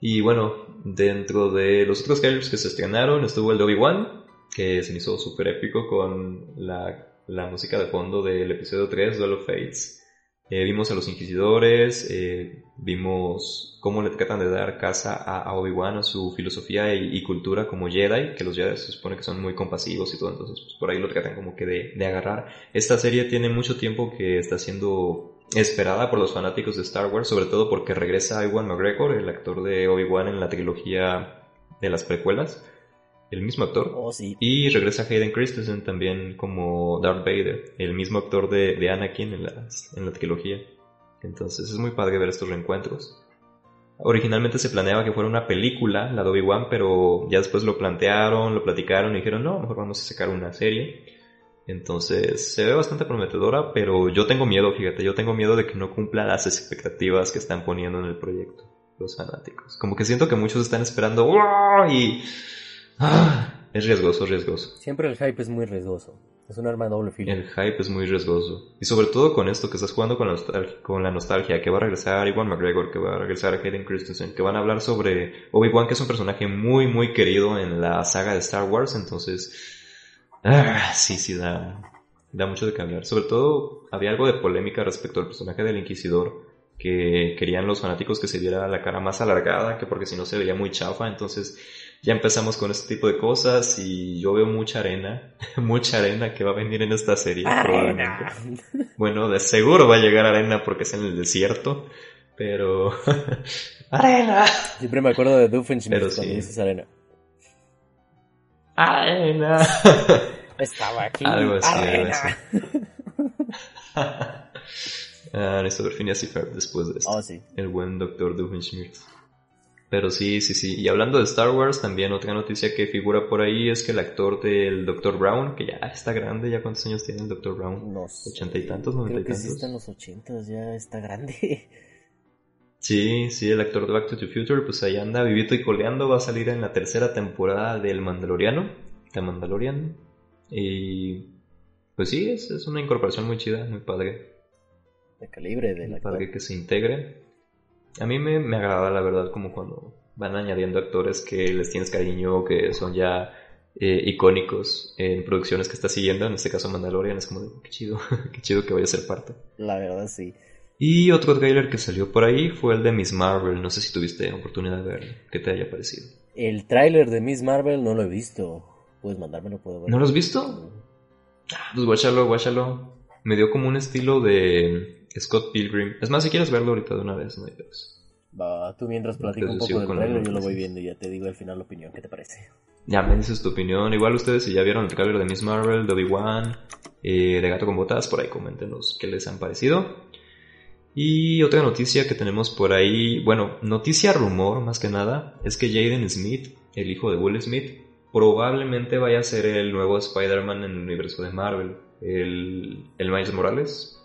Speaker 4: y bueno, dentro de los otros trailers que se estrenaron estuvo el de Obi-Wan, que se me hizo súper épico con la, la música de fondo del episodio 3, Duel of Fates. Eh, vimos a los inquisidores, eh, vimos cómo le tratan de dar casa a, a Obi-Wan, a su filosofía y, cultura como Jedi, que los Jedi se supone que son muy compasivos y todo, entonces pues, por ahí lo tratan como que de, de agarrar. Esta serie tiene mucho tiempo que está siendo esperada por los fanáticos de Star Wars, sobre todo porque regresa Ewan McGregor, el actor de Obi-Wan en la trilogía de las precuelas, el mismo actor.
Speaker 5: Oh, sí.
Speaker 4: Y regresa Hayden Christensen también como Darth Vader, el mismo actor de, de Anakin en la, en la trilogía. Entonces es muy padre ver estos reencuentros. Originalmente se planeaba que fuera una película, la de Obi-Wan, pero ya después lo plantearon, lo platicaron y dijeron, no, mejor vamos a sacar una serie. Entonces se ve bastante prometedora, pero yo tengo miedo, fíjate, yo tengo miedo de que no cumpla las expectativas que están poniendo en el proyecto los fanáticos. Como que siento que muchos están esperando ¡wow! y ah, es riesgoso, riesgoso.
Speaker 5: Siempre el hype es muy riesgoso. Es un arma de doble filo.
Speaker 4: El hype es muy riesgoso. Y sobre todo con esto que estás jugando con la, nostalgia, con la nostalgia, que va a regresar Iwan McGregor, que va a regresar Hayden Christensen, que van a hablar sobre Obi-Wan, que es un personaje muy, muy querido en la saga de Star Wars, entonces... Ah, sí, sí, da, da mucho de qué hablar. Sobre todo había algo de polémica respecto al personaje del Inquisidor, que querían los fanáticos que se viera la cara más alargada, que porque si no se veía muy chafa, entonces ya empezamos con este tipo de cosas y yo veo mucha arena, mucha arena que va a venir en esta serie. probablemente. Bueno, de seguro va a llegar arena porque es en el desierto, pero... ¡Arena!
Speaker 5: Siempre me acuerdo de Doofenshmirtz cuando
Speaker 4: sí.
Speaker 5: dices arena.
Speaker 4: ¡Arena!
Speaker 5: Estaba aquí.
Speaker 4: Algo así, algo
Speaker 5: arena.
Speaker 4: así. ah, necesito ver Phineas y Ferb después de esto.
Speaker 5: Oh, sí.
Speaker 4: El buen Dr. Doofenshmirtz. Pero sí, sí, sí. Y hablando de Star Wars, también otra noticia que figura por ahí es que el actor del Dr. Brown, que ya está grande, ¿ya cuántos años tiene el Dr. Brown?
Speaker 5: No sé.
Speaker 4: ¿Ochenta y tantos, noventa
Speaker 5: Creo
Speaker 4: y
Speaker 5: que sí
Speaker 4: tantos?
Speaker 5: está en los ochentas, ya está grande.
Speaker 4: Sí, sí, el actor de Back to the Future, pues ahí anda vivito y coleando, va a salir en la tercera temporada del Mandaloriano, de Mandalorian. Y pues sí, es, es una incorporación muy chida, muy padre.
Speaker 5: De calibre
Speaker 4: Muy
Speaker 5: actor.
Speaker 4: padre que se integre. A mí me, me agrada, la verdad, como cuando van añadiendo actores que les tienes cariño, que son ya eh, icónicos en producciones que estás siguiendo, en este caso Mandalorian, es como de, qué chido, qué chido que vaya a ser parte.
Speaker 5: La verdad, sí.
Speaker 4: Y otro trailer que salió por ahí fue el de Miss Marvel. No sé si tuviste oportunidad de verlo. ¿Qué te haya parecido?
Speaker 5: El tráiler de Miss Marvel no lo he visto. Puedes mandármelo, puedo ver.
Speaker 4: ¿No lo has visto? Ah, Pues guáchalo, guáchalo. Me dio como un estilo de Scott Pilgrim. Es más, si quieres verlo ahorita de una vez, no hay pedos.
Speaker 5: Va, tú mientras platico un poco del tráiler, yo lo voy viendo y ya te digo al final la opinión. ¿Qué te parece?
Speaker 4: Ya me dices tu opinión. Igual ustedes si ya vieron el trailer de Miss Marvel, de Obi-Wan, eh, de Gato con Botas, por ahí coméntenos qué les han parecido. Y otra noticia que tenemos por ahí, bueno, noticia rumor más que nada, es que Jaden Smith, el hijo de Will Smith, probablemente vaya a ser el nuevo Spider-Man en el universo de Marvel, el, el Miles Morales.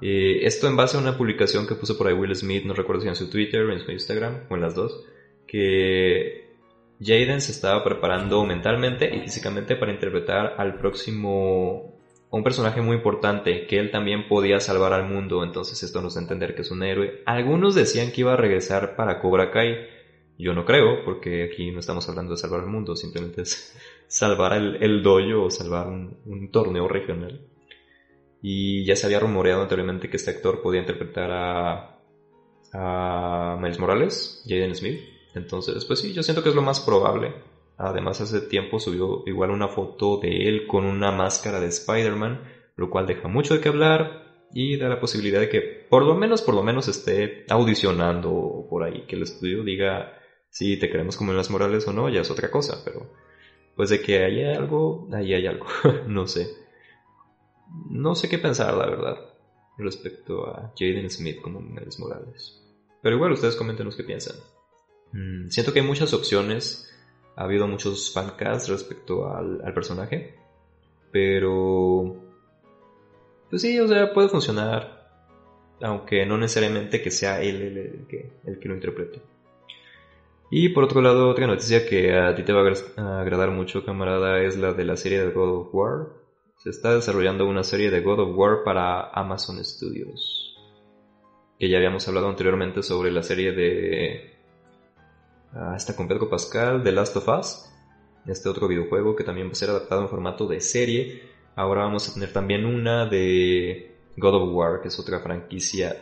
Speaker 4: Eh, esto en base a una publicación que puso por ahí Will Smith, no recuerdo si en su Twitter o en su Instagram, o en las dos, que Jaden se estaba preparando mentalmente y físicamente para interpretar al próximo un personaje muy importante que él también podía salvar al mundo, entonces esto nos da a entender que es un héroe. Algunos decían que iba a regresar para Cobra Kai. Yo no creo, porque aquí no estamos hablando de salvar al mundo, simplemente es salvar el, el dojo o salvar un, torneo regional. Y ya se había rumoreado anteriormente que este actor podía interpretar a, a Miles Morales, Jaden Smith. Entonces, pues sí, yo siento que es lo más probable. Además, hace tiempo subió igual una foto de él con una máscara de Spider-Man, lo cual deja mucho de qué hablar y da la posibilidad de que por lo menos, por lo menos esté audicionando por ahí, que el estudio diga si te queremos como en las Morales o no, ya es otra cosa, pero pues de que hay algo, ahí hay algo, no sé. No sé qué pensar, la verdad, respecto a Jaden Smith como Miles Morales. Pero igual ustedes coméntenos qué piensan. Mm, siento que hay muchas opciones ha habido muchos fancasts respecto al, personaje, pero pues sí, o sea, puede funcionar, aunque no necesariamente que sea él el, que, el que lo interprete. Y por otro lado, otra noticia que a ti te va a agradar mucho, camarada, es la de la serie de God of War. Se está desarrollando una serie de God of War para Amazon Studios. Que ya habíamos hablado anteriormente sobre la serie de... Uh, esta con Pedro Pascal, The Last of Us. Este otro videojuego que también va a ser adaptado en formato de serie Ahora vamos a tener también una de God of War, que es otra franquicia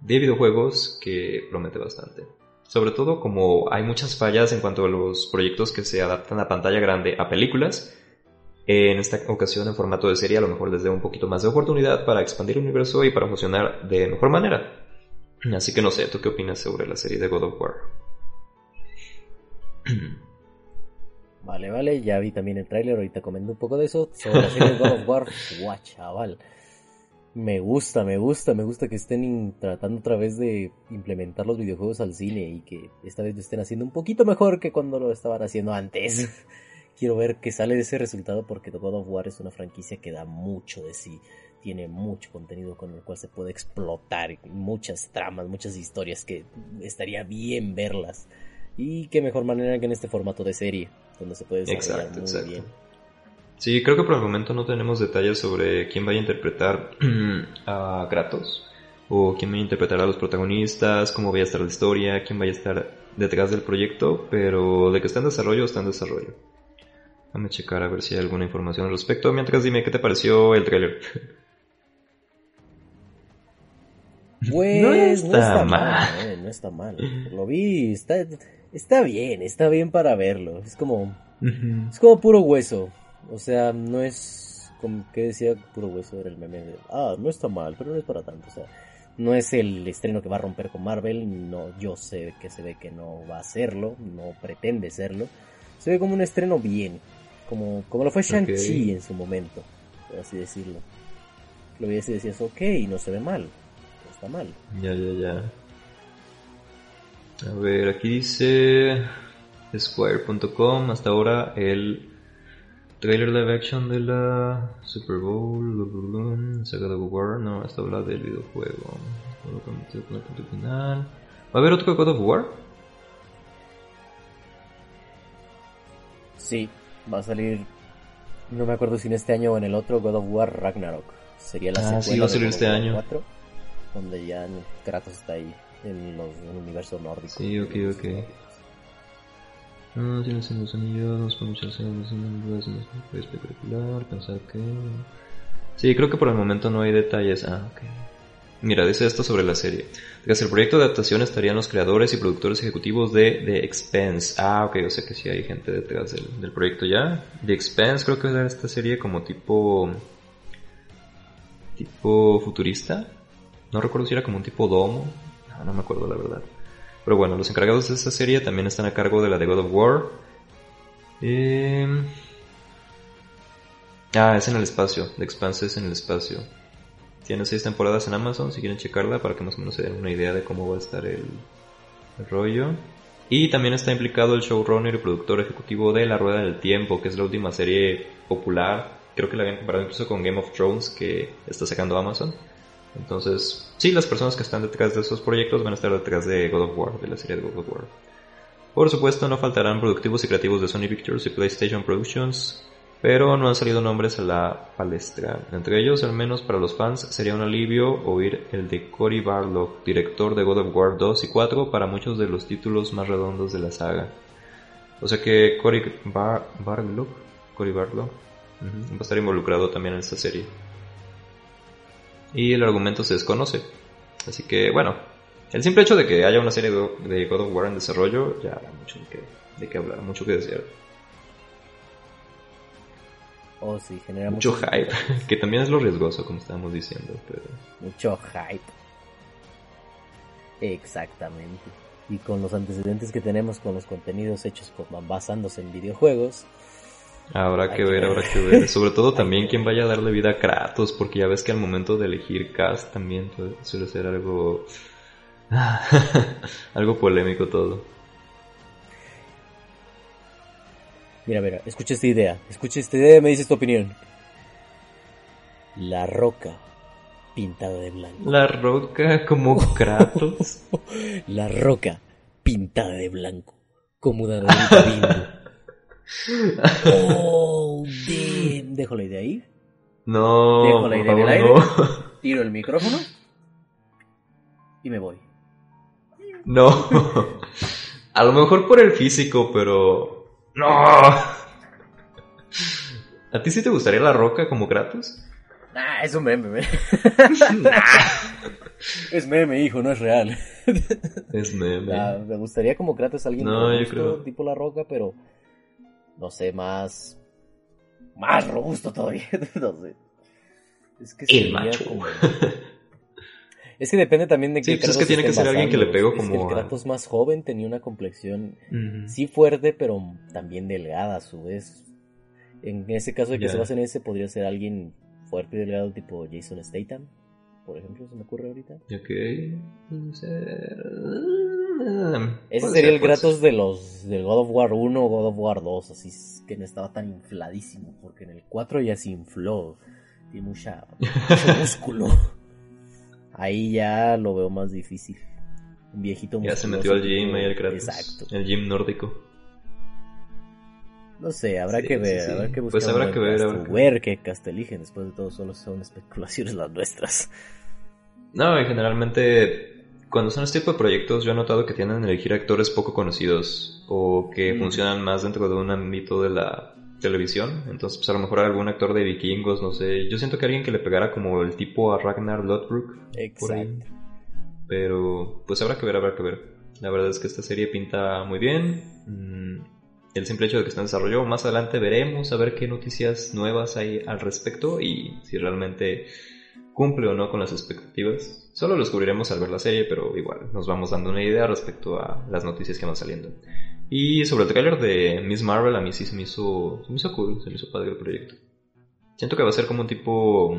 Speaker 4: de videojuegos que promete bastante. Sobre todo como hay muchas fallas en cuanto a los proyectos que se adaptan a pantalla grande a películas, en esta ocasión en formato de serie a lo mejor les dé un poquito más de oportunidad para expandir el universo y para funcionar de mejor manera. Así que no sé, ¿tú qué opinas sobre la serie de God of War?
Speaker 5: Vale, vale, ya vi también el tráiler, ahorita comento un poco de eso. Sobre la serie God of War, guau, chaval. Me gusta, me gusta, me gusta que estén tratando otra vez de implementar los videojuegos al cine y que esta vez lo estén haciendo un poquito mejor que cuando lo estaban haciendo antes. Quiero ver qué sale de ese resultado porque God of War es una franquicia que da mucho de sí. Tiene mucho contenido con el cual se puede explotar, muchas tramas, muchas historias que estaría bien verlas. Y qué mejor manera que en este formato de serie, donde se puede desarrollar exacto, muy exacto. bien.
Speaker 4: Sí, creo que por el momento no tenemos detalles sobre quién vaya a interpretar a Kratos, o quién vaya a interpretar a los protagonistas, cómo vaya a estar la historia, quién vaya a estar detrás del proyecto, pero de que está en desarrollo, está en desarrollo. Déjame checar a ver si hay alguna información al respecto. Mientras dime qué te pareció el tráiler.
Speaker 5: Pues no está, no está mal, eh, no está mal. Lo vi, está, está bien, está bien para verlo. Es como, es como puro hueso. O sea, no es como que decía puro hueso era el meme de, ah, no está mal, pero no es para tanto. O sea, no es el estreno que va a romper con Marvel. No, yo sé que se ve que no va a serlo, no pretende serlo. Se ve como un estreno bien, como, como lo fue Shang-Chi en su momento, por así decirlo. Lo y decías, ok, no se ve mal, no está mal.
Speaker 4: Ya, ya, ya. A ver, aquí dice Square.com hasta ahora el trailer live action de la Super Bowl, saga de War, no, hasta habla del videojuego. ¿Va a haber otro God of War?
Speaker 5: Sí, va a salir, no me acuerdo si en este año o en el otro, God of War Ragnarok. Sería la
Speaker 4: ah, sí, va a salir este año.
Speaker 5: 4, donde ya Kratos está ahí en, los, en el universo nórdico.
Speaker 4: Sí, ok, ok. No, tienes en los anillos, por muchas es espectacular, pensar que... Sí, creo que por el momento no hay detalles. Ah, ok. Mira, dice esto sobre la serie. Tras el proyecto de adaptación estarían los creadores y productores ejecutivos de The Expense. Ah, ok, o sea que sí hay gente detrás del, del proyecto ya. The Expense creo que era esta serie como tipo... tipo futurista. No recuerdo si era como un tipo domo no me acuerdo la verdad. Pero bueno, los encargados de esta serie también están a cargo de la de God of War. Eh... Ah, es en el espacio. The Expanse es en el espacio. Tiene seis temporadas en Amazon, si quieren checarla para que más o menos se den una idea de cómo va a estar el, el rollo. Y también está implicado el showrunner y productor ejecutivo de La Rueda del Tiempo, que es la última serie popular. Creo que la habían comparado incluso con Game of Thrones que está sacando Amazon. Entonces, sí, las personas que están detrás de esos proyectos van a estar detrás de God of War, de la serie de God of War. Por supuesto, no faltarán productivos y creativos de Sony Pictures y PlayStation Productions, pero no han salido nombres a la palestra. Entre ellos, al menos para los fans, sería un alivio oír el de Cory Barlog, director de God of War 2 y 4 para muchos de los títulos más redondos de la saga. O sea que Cory Barlog, Cory Barlog va a estar involucrado también en esta serie y el argumento se desconoce. Así que bueno, el simple hecho de que haya una serie de God of War en desarrollo ya da mucho de qué, hablar, mucho que desear.
Speaker 5: Oh, sí, genera
Speaker 4: mucho, hype, que también es lo riesgoso, como estábamos diciendo. Pero...
Speaker 5: Mucho hype. Exactamente. Y con los antecedentes que tenemos con los contenidos hechos basándose en videojuegos,
Speaker 4: Habrá que ver, habrá que ver. Sobre todo también quién vaya a darle vida a Kratos, porque ya ves que al momento de elegir cast también suele ser algo. algo polémico todo.
Speaker 5: Mira, mira, escucha esta idea. Escucha esta idea y me dices tu opinión. La roca pintada de blanco.
Speaker 4: La roca como Kratos.
Speaker 5: La roca pintada de blanco. Como Bimbo. Oh, damn. Dejo la idea ahí.
Speaker 4: No,
Speaker 5: Dejo la idea en el aire.
Speaker 4: no.
Speaker 5: Tiro el micrófono. Y me voy.
Speaker 4: No. A lo mejor por el físico, pero. ¡No! ¿A ti sí te gustaría la roca como Kratos?
Speaker 5: Ah, es un meme, me. es meme, hijo, no es real.
Speaker 4: Es meme.
Speaker 5: Me gustaría como Kratos alguien
Speaker 4: No, yo
Speaker 5: robusto,
Speaker 4: creo-
Speaker 5: tipo La Roca, pero no sé, más más robusto todavía, no sé. Es que
Speaker 4: El macho.
Speaker 5: como- Es que depende también de
Speaker 4: Sí,
Speaker 5: qué
Speaker 4: pues es que tiene que ser alguien que le pegó
Speaker 5: Es que
Speaker 4: como
Speaker 5: el Kratos más joven tenía una complexión sí fuerte, pero también delgada a su vez. En ese caso de que se basa en ese, podría ser alguien fuerte y delgado tipo Jason Statham, por ejemplo, se me ocurre ahorita.
Speaker 4: Ok. Ser-
Speaker 5: Ese sería
Speaker 4: ser,
Speaker 5: el Kratos
Speaker 4: ser.
Speaker 5: de los del God of War 1 o God of War 2, así es que no estaba tan infladísimo, porque en el 4 ya se infló, tiene mucha, mucho músculo. Ahí ya lo veo más difícil. Un viejito
Speaker 4: Ya se metió al gym ahí el Kratos.
Speaker 5: Exacto.
Speaker 4: El gym nórdico.
Speaker 5: No sé, habrá
Speaker 4: Sí,
Speaker 5: que ver,
Speaker 4: sí.
Speaker 5: habrá que buscar.
Speaker 4: Pues habrá que ver, habrá que
Speaker 5: ver qué cast eligen. Después de todo, solo son especulaciones las nuestras.
Speaker 4: No, y generalmente cuando son este tipo de proyectos yo he notado que tienden a elegir actores poco conocidos o que
Speaker 5: Mm.
Speaker 4: funcionan más dentro de un ámbito de la televisión. Entonces, pues a lo mejor algún actor de vikingos, no sé. Yo siento que alguien que le pegara como el tipo a Ragnar ahí.
Speaker 5: Exacto.
Speaker 4: Pero pues habrá que ver, habrá que ver. La verdad es que esta serie pinta muy bien. Mm, El simple hecho de que está en desarrollo, más adelante veremos a ver qué noticias nuevas hay al respecto y si realmente cumple o no con las expectativas. Solo lo descubriremos al ver la serie, pero igual nos vamos dando una idea respecto a las noticias que van saliendo. Y sobre el trailer de Miss Marvel, a mí sí se me hizo, se me hizo cool, se me hizo padre el proyecto. Siento que va a ser como un tipo...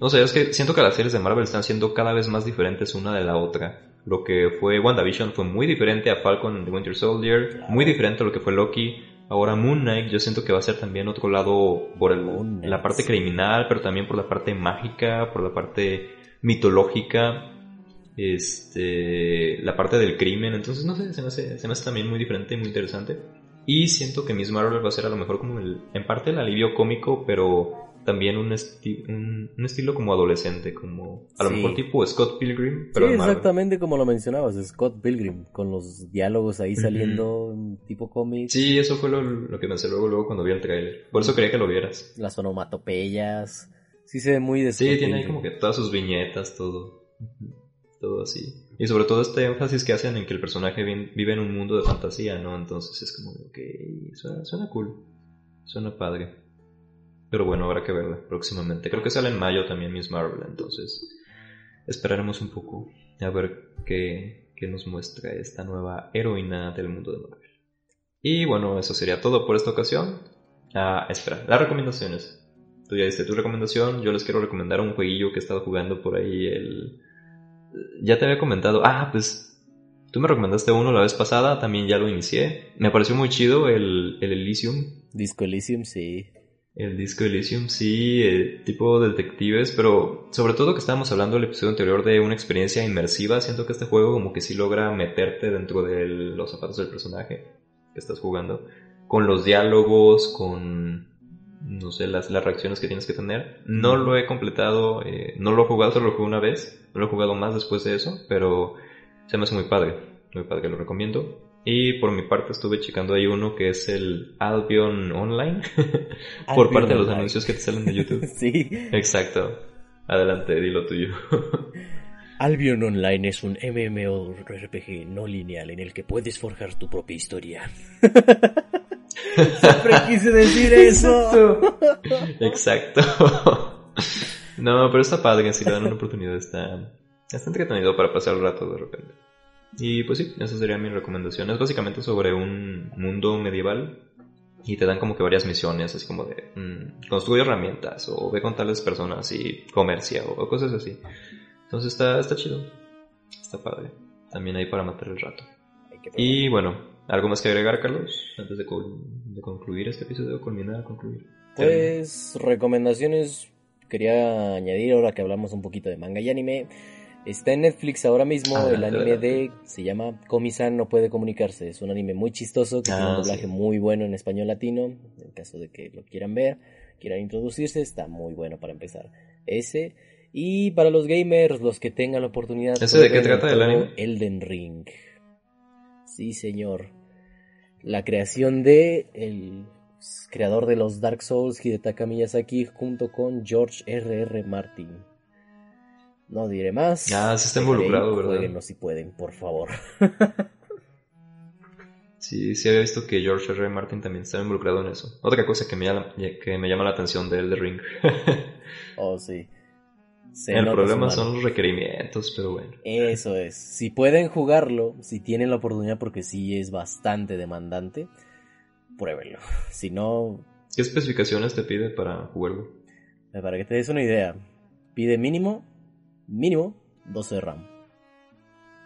Speaker 4: No sé, es que siento que las series de Marvel están siendo cada vez más diferentes una de la otra. Lo que fue WandaVision fue muy diferente a Falcon and the Winter Soldier,
Speaker 5: Claro.
Speaker 4: muy diferente a lo que fue Loki. Ahora Moon Knight yo siento que va a ser también otro lado por el- la parte criminal, pero también por la parte mágica, por la parte mitológica, este, la parte del crimen. Entonces, no sé, se me hace, se me hace también muy diferente y muy interesante. Y siento que Miss Marvel va a ser a lo mejor como el, en parte el alivio cómico, pero también un, esti- un, un estilo como adolescente, como a lo
Speaker 5: Sí.
Speaker 4: mejor tipo Scott Pilgrim, pero
Speaker 5: sí, exactamente como lo mencionabas, Scott Pilgrim, con los diálogos ahí saliendo, en tipo cómic,
Speaker 4: Sí, eso fue lo, lo que pensé luego, luego cuando vi el trailer. Por eso quería que lo vieras.
Speaker 5: las onomatopeyas, sí se ve muy de
Speaker 4: Sí,
Speaker 5: Scott
Speaker 4: tiene ahí como que todas sus viñetas, todo. Todo así. Y sobre todo este énfasis que hacen en que el personaje vi- vive en un mundo de fantasía, ¿no? Entonces es como de, ok, suena, suena cool. Suena padre. Pero bueno, habrá que verla próximamente. Creo que sale en mayo también Miss Marvel, entonces esperaremos un poco a ver qué, qué nos muestra esta nueva heroína del mundo de Marvel. Y bueno, eso sería todo por esta ocasión. Ah, espera, las recomendaciones. Tú ya diste tu recomendación, yo les quiero recomendar un jueguillo que he estado jugando por ahí el... Ya te había comentado, ah, pues tú me recomendaste uno la vez pasada, también ya lo inicié. Me pareció muy chido el, el Elysium,
Speaker 5: Disco Elysium, sí.
Speaker 4: El disco Elysium, sí, eh, tipo detectives, pero sobre todo que estábamos hablando el episodio anterior de una experiencia inmersiva, siento que este juego como que sí logra meterte dentro de los zapatos del personaje que estás jugando, con los diálogos, con, no sé, las, las reacciones que tienes que tener. No lo he completado, eh, no lo he jugado, solo lo jugué una vez, no lo he jugado más después de eso, pero se me hace muy padre, muy padre, lo recomiendo. Y por mi parte estuve checando ahí uno que es el Albion Online. por
Speaker 5: Albion
Speaker 4: parte de los
Speaker 5: Online.
Speaker 4: anuncios que te salen de YouTube.
Speaker 5: sí.
Speaker 4: Exacto. Adelante, dilo tuyo.
Speaker 5: Albion Online es un MMORPG no lineal en el que puedes forjar tu propia historia. Siempre quise decir eso.
Speaker 4: Exacto. No, pero está padre, si le dan una oportunidad, está, está entretenido para pasar el rato de repente. Y pues sí, esa sería mi recomendación. Es básicamente sobre un mundo medieval y te dan como que varias misiones, así como de mm, construye herramientas o ve con tales personas y comercia o, o cosas así. Entonces está, está chido, está padre. También ahí para matar el rato. Y bueno, ¿Algo más que agregar, Carlos? Antes de, de concluir este episodio, culminar, concluir.
Speaker 5: Pues recomendaciones quería añadir ahora que hablamos un poquito de manga y anime. Está en Netflix ahora mismo
Speaker 4: Ah,
Speaker 5: el anime de se llama Komi-san no puede comunicarse. Es un anime muy chistoso que tiene
Speaker 4: Ah,
Speaker 5: un doblaje
Speaker 4: sí.
Speaker 5: muy bueno en español latino. En caso de que lo quieran ver, quieran introducirse, está muy bueno para empezar. Ese y para los gamers, los que tengan la oportunidad.
Speaker 4: ¿Ese de qué trata el anime?
Speaker 5: Elden Ring. Sí, señor. La creación de el creador de los Dark Souls, Hidetaka Miyazaki, junto con George R.R. Martin. No diré más.
Speaker 4: Ah, sí está involucrado,
Speaker 5: ahí,
Speaker 4: ¿verdad?
Speaker 5: si pueden, por favor.
Speaker 4: Sí, sí había visto que George R. R. Martin también estaba involucrado en eso. Otra cosa que me llama, que me llama la atención de The Ring.
Speaker 5: Oh, sí. Se
Speaker 4: El problema son los requerimientos, pero bueno.
Speaker 5: Eso es. Si pueden jugarlo, si tienen la oportunidad, porque sí es bastante demandante, pruébenlo. Si no,
Speaker 4: ¿Qué especificaciones te pide para jugarlo?
Speaker 5: Para que te des una idea, pide mínimo, mínimo 12 de RAM.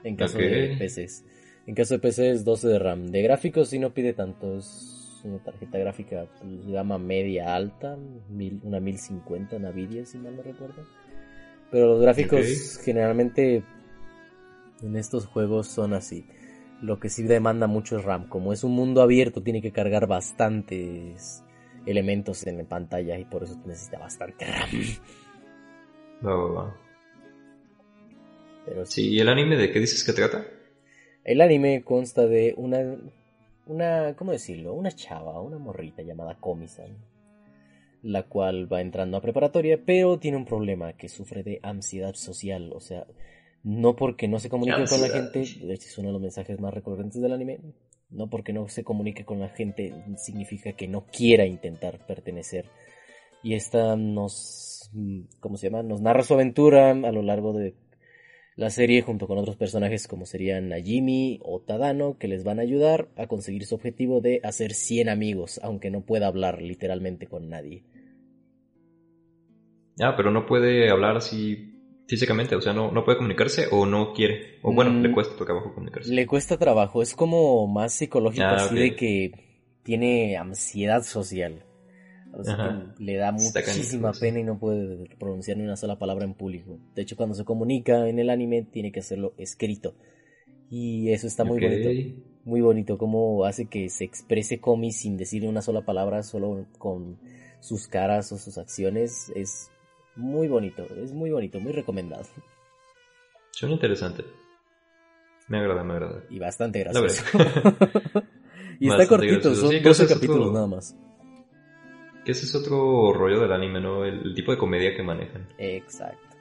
Speaker 5: En caso de. PCs. En caso de PCs, 12 de RAM. De gráficos sí no pide tanto. Es una tarjeta gráfica pues, gama media alta, mil- una 1050 Nvidia, si mal no recuerdo. Pero los gráficos generalmente en estos juegos son así. Lo que sí demanda mucho es RAM. Como es un mundo abierto, tiene que cargar bastantes elementos en la pantalla y por eso necesita bastante RAM.
Speaker 4: Va, va, va.
Speaker 5: Pero sí.
Speaker 4: Sí, ¿y el anime de qué dices que trata?
Speaker 5: El anime consta de una, una, ¿cómo decirlo? Una chava, una morrita llamada Komi-san, la cual va entrando a preparatoria, pero tiene un problema que sufre de ansiedad social, o sea, no porque no se comunique con la gente, de hecho es uno de los mensajes más recurrentes del anime, no porque no se comunique con la gente significa que no quiera intentar pertenecer. Y esta nos, ¿cómo se llama? Nos narra su aventura a lo largo de la serie junto con otros personajes como serían Najimi o Tadano que les van a ayudar a conseguir su objetivo de hacer 100 amigos, aunque no pueda hablar literalmente con nadie.
Speaker 4: Ah, pero no puede hablar así físicamente, o sea, no, no puede comunicarse o no quiere. O bueno,
Speaker 5: Mm.
Speaker 4: le cuesta trabajo comunicarse.
Speaker 5: Le cuesta trabajo, es como más psicológico
Speaker 4: Ah,
Speaker 5: así de que tiene ansiedad social. Que le da muchísima pena y no puede pronunciar ni una sola palabra en público. De hecho, cuando se comunica en el anime tiene que hacerlo escrito. Y eso está muy bonito. Muy bonito cómo hace que se exprese Komi sin decir una sola palabra, solo con sus caras o sus acciones. Es muy bonito, es muy bonito, muy recomendado.
Speaker 4: Suena interesante. Me agrada, me agrada.
Speaker 5: Y bastante gracioso. y está cortito,
Speaker 4: gracioso.
Speaker 5: son
Speaker 4: Sí, creo que
Speaker 5: 12
Speaker 4: es otro-
Speaker 5: capítulos nada más.
Speaker 4: Que ese es otro rollo del anime, ¿no? El, el tipo de comedia que manejan.
Speaker 5: Exacto.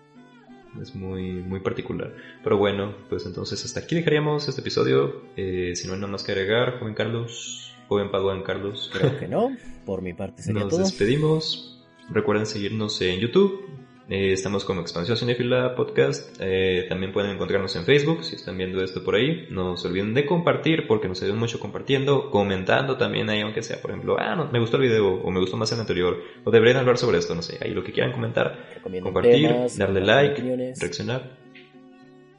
Speaker 4: Es muy, muy particular. Pero bueno, pues entonces hasta aquí dejaríamos este episodio. Eh, si no hay nada más que agregar, joven Carlos, joven Paduan Carlos.
Speaker 5: Creo que no. Por mi parte sería
Speaker 4: Nos
Speaker 5: todo.
Speaker 4: despedimos. Recuerden seguirnos en YouTube. Eh, estamos como Expansión Cinefila Podcast. Eh, también pueden encontrarnos en Facebook si están viendo esto por ahí. No se olviden de compartir porque nos ayudan mucho compartiendo, comentando también ahí, aunque sea, por ejemplo, ah, no, me gustó el video o me gustó más el anterior o deberían hablar sobre esto, no sé, ahí lo que quieran comentar, compartir,
Speaker 5: temas,
Speaker 4: darle like,
Speaker 5: opiniones.
Speaker 4: reaccionar.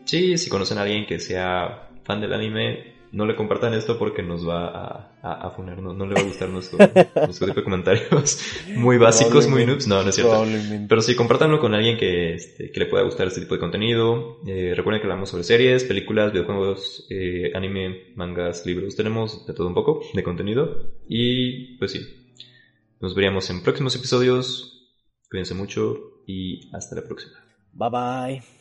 Speaker 4: Sí, si conocen a alguien que sea fan del anime, no le compartan esto porque nos va a, a, a funar, no, no le va a gustar nuestro, nuestro tipo de comentarios muy básicos, muy noobs. No, no es cierto. Pero sí, compártanlo con alguien que, este, que le pueda gustar este tipo de contenido. Eh, recuerden que hablamos sobre series, películas, videojuegos, eh, anime, mangas, libros. Tenemos de todo un poco de contenido. Y pues sí, nos veríamos en próximos episodios. Cuídense mucho y hasta la próxima.
Speaker 5: Bye bye.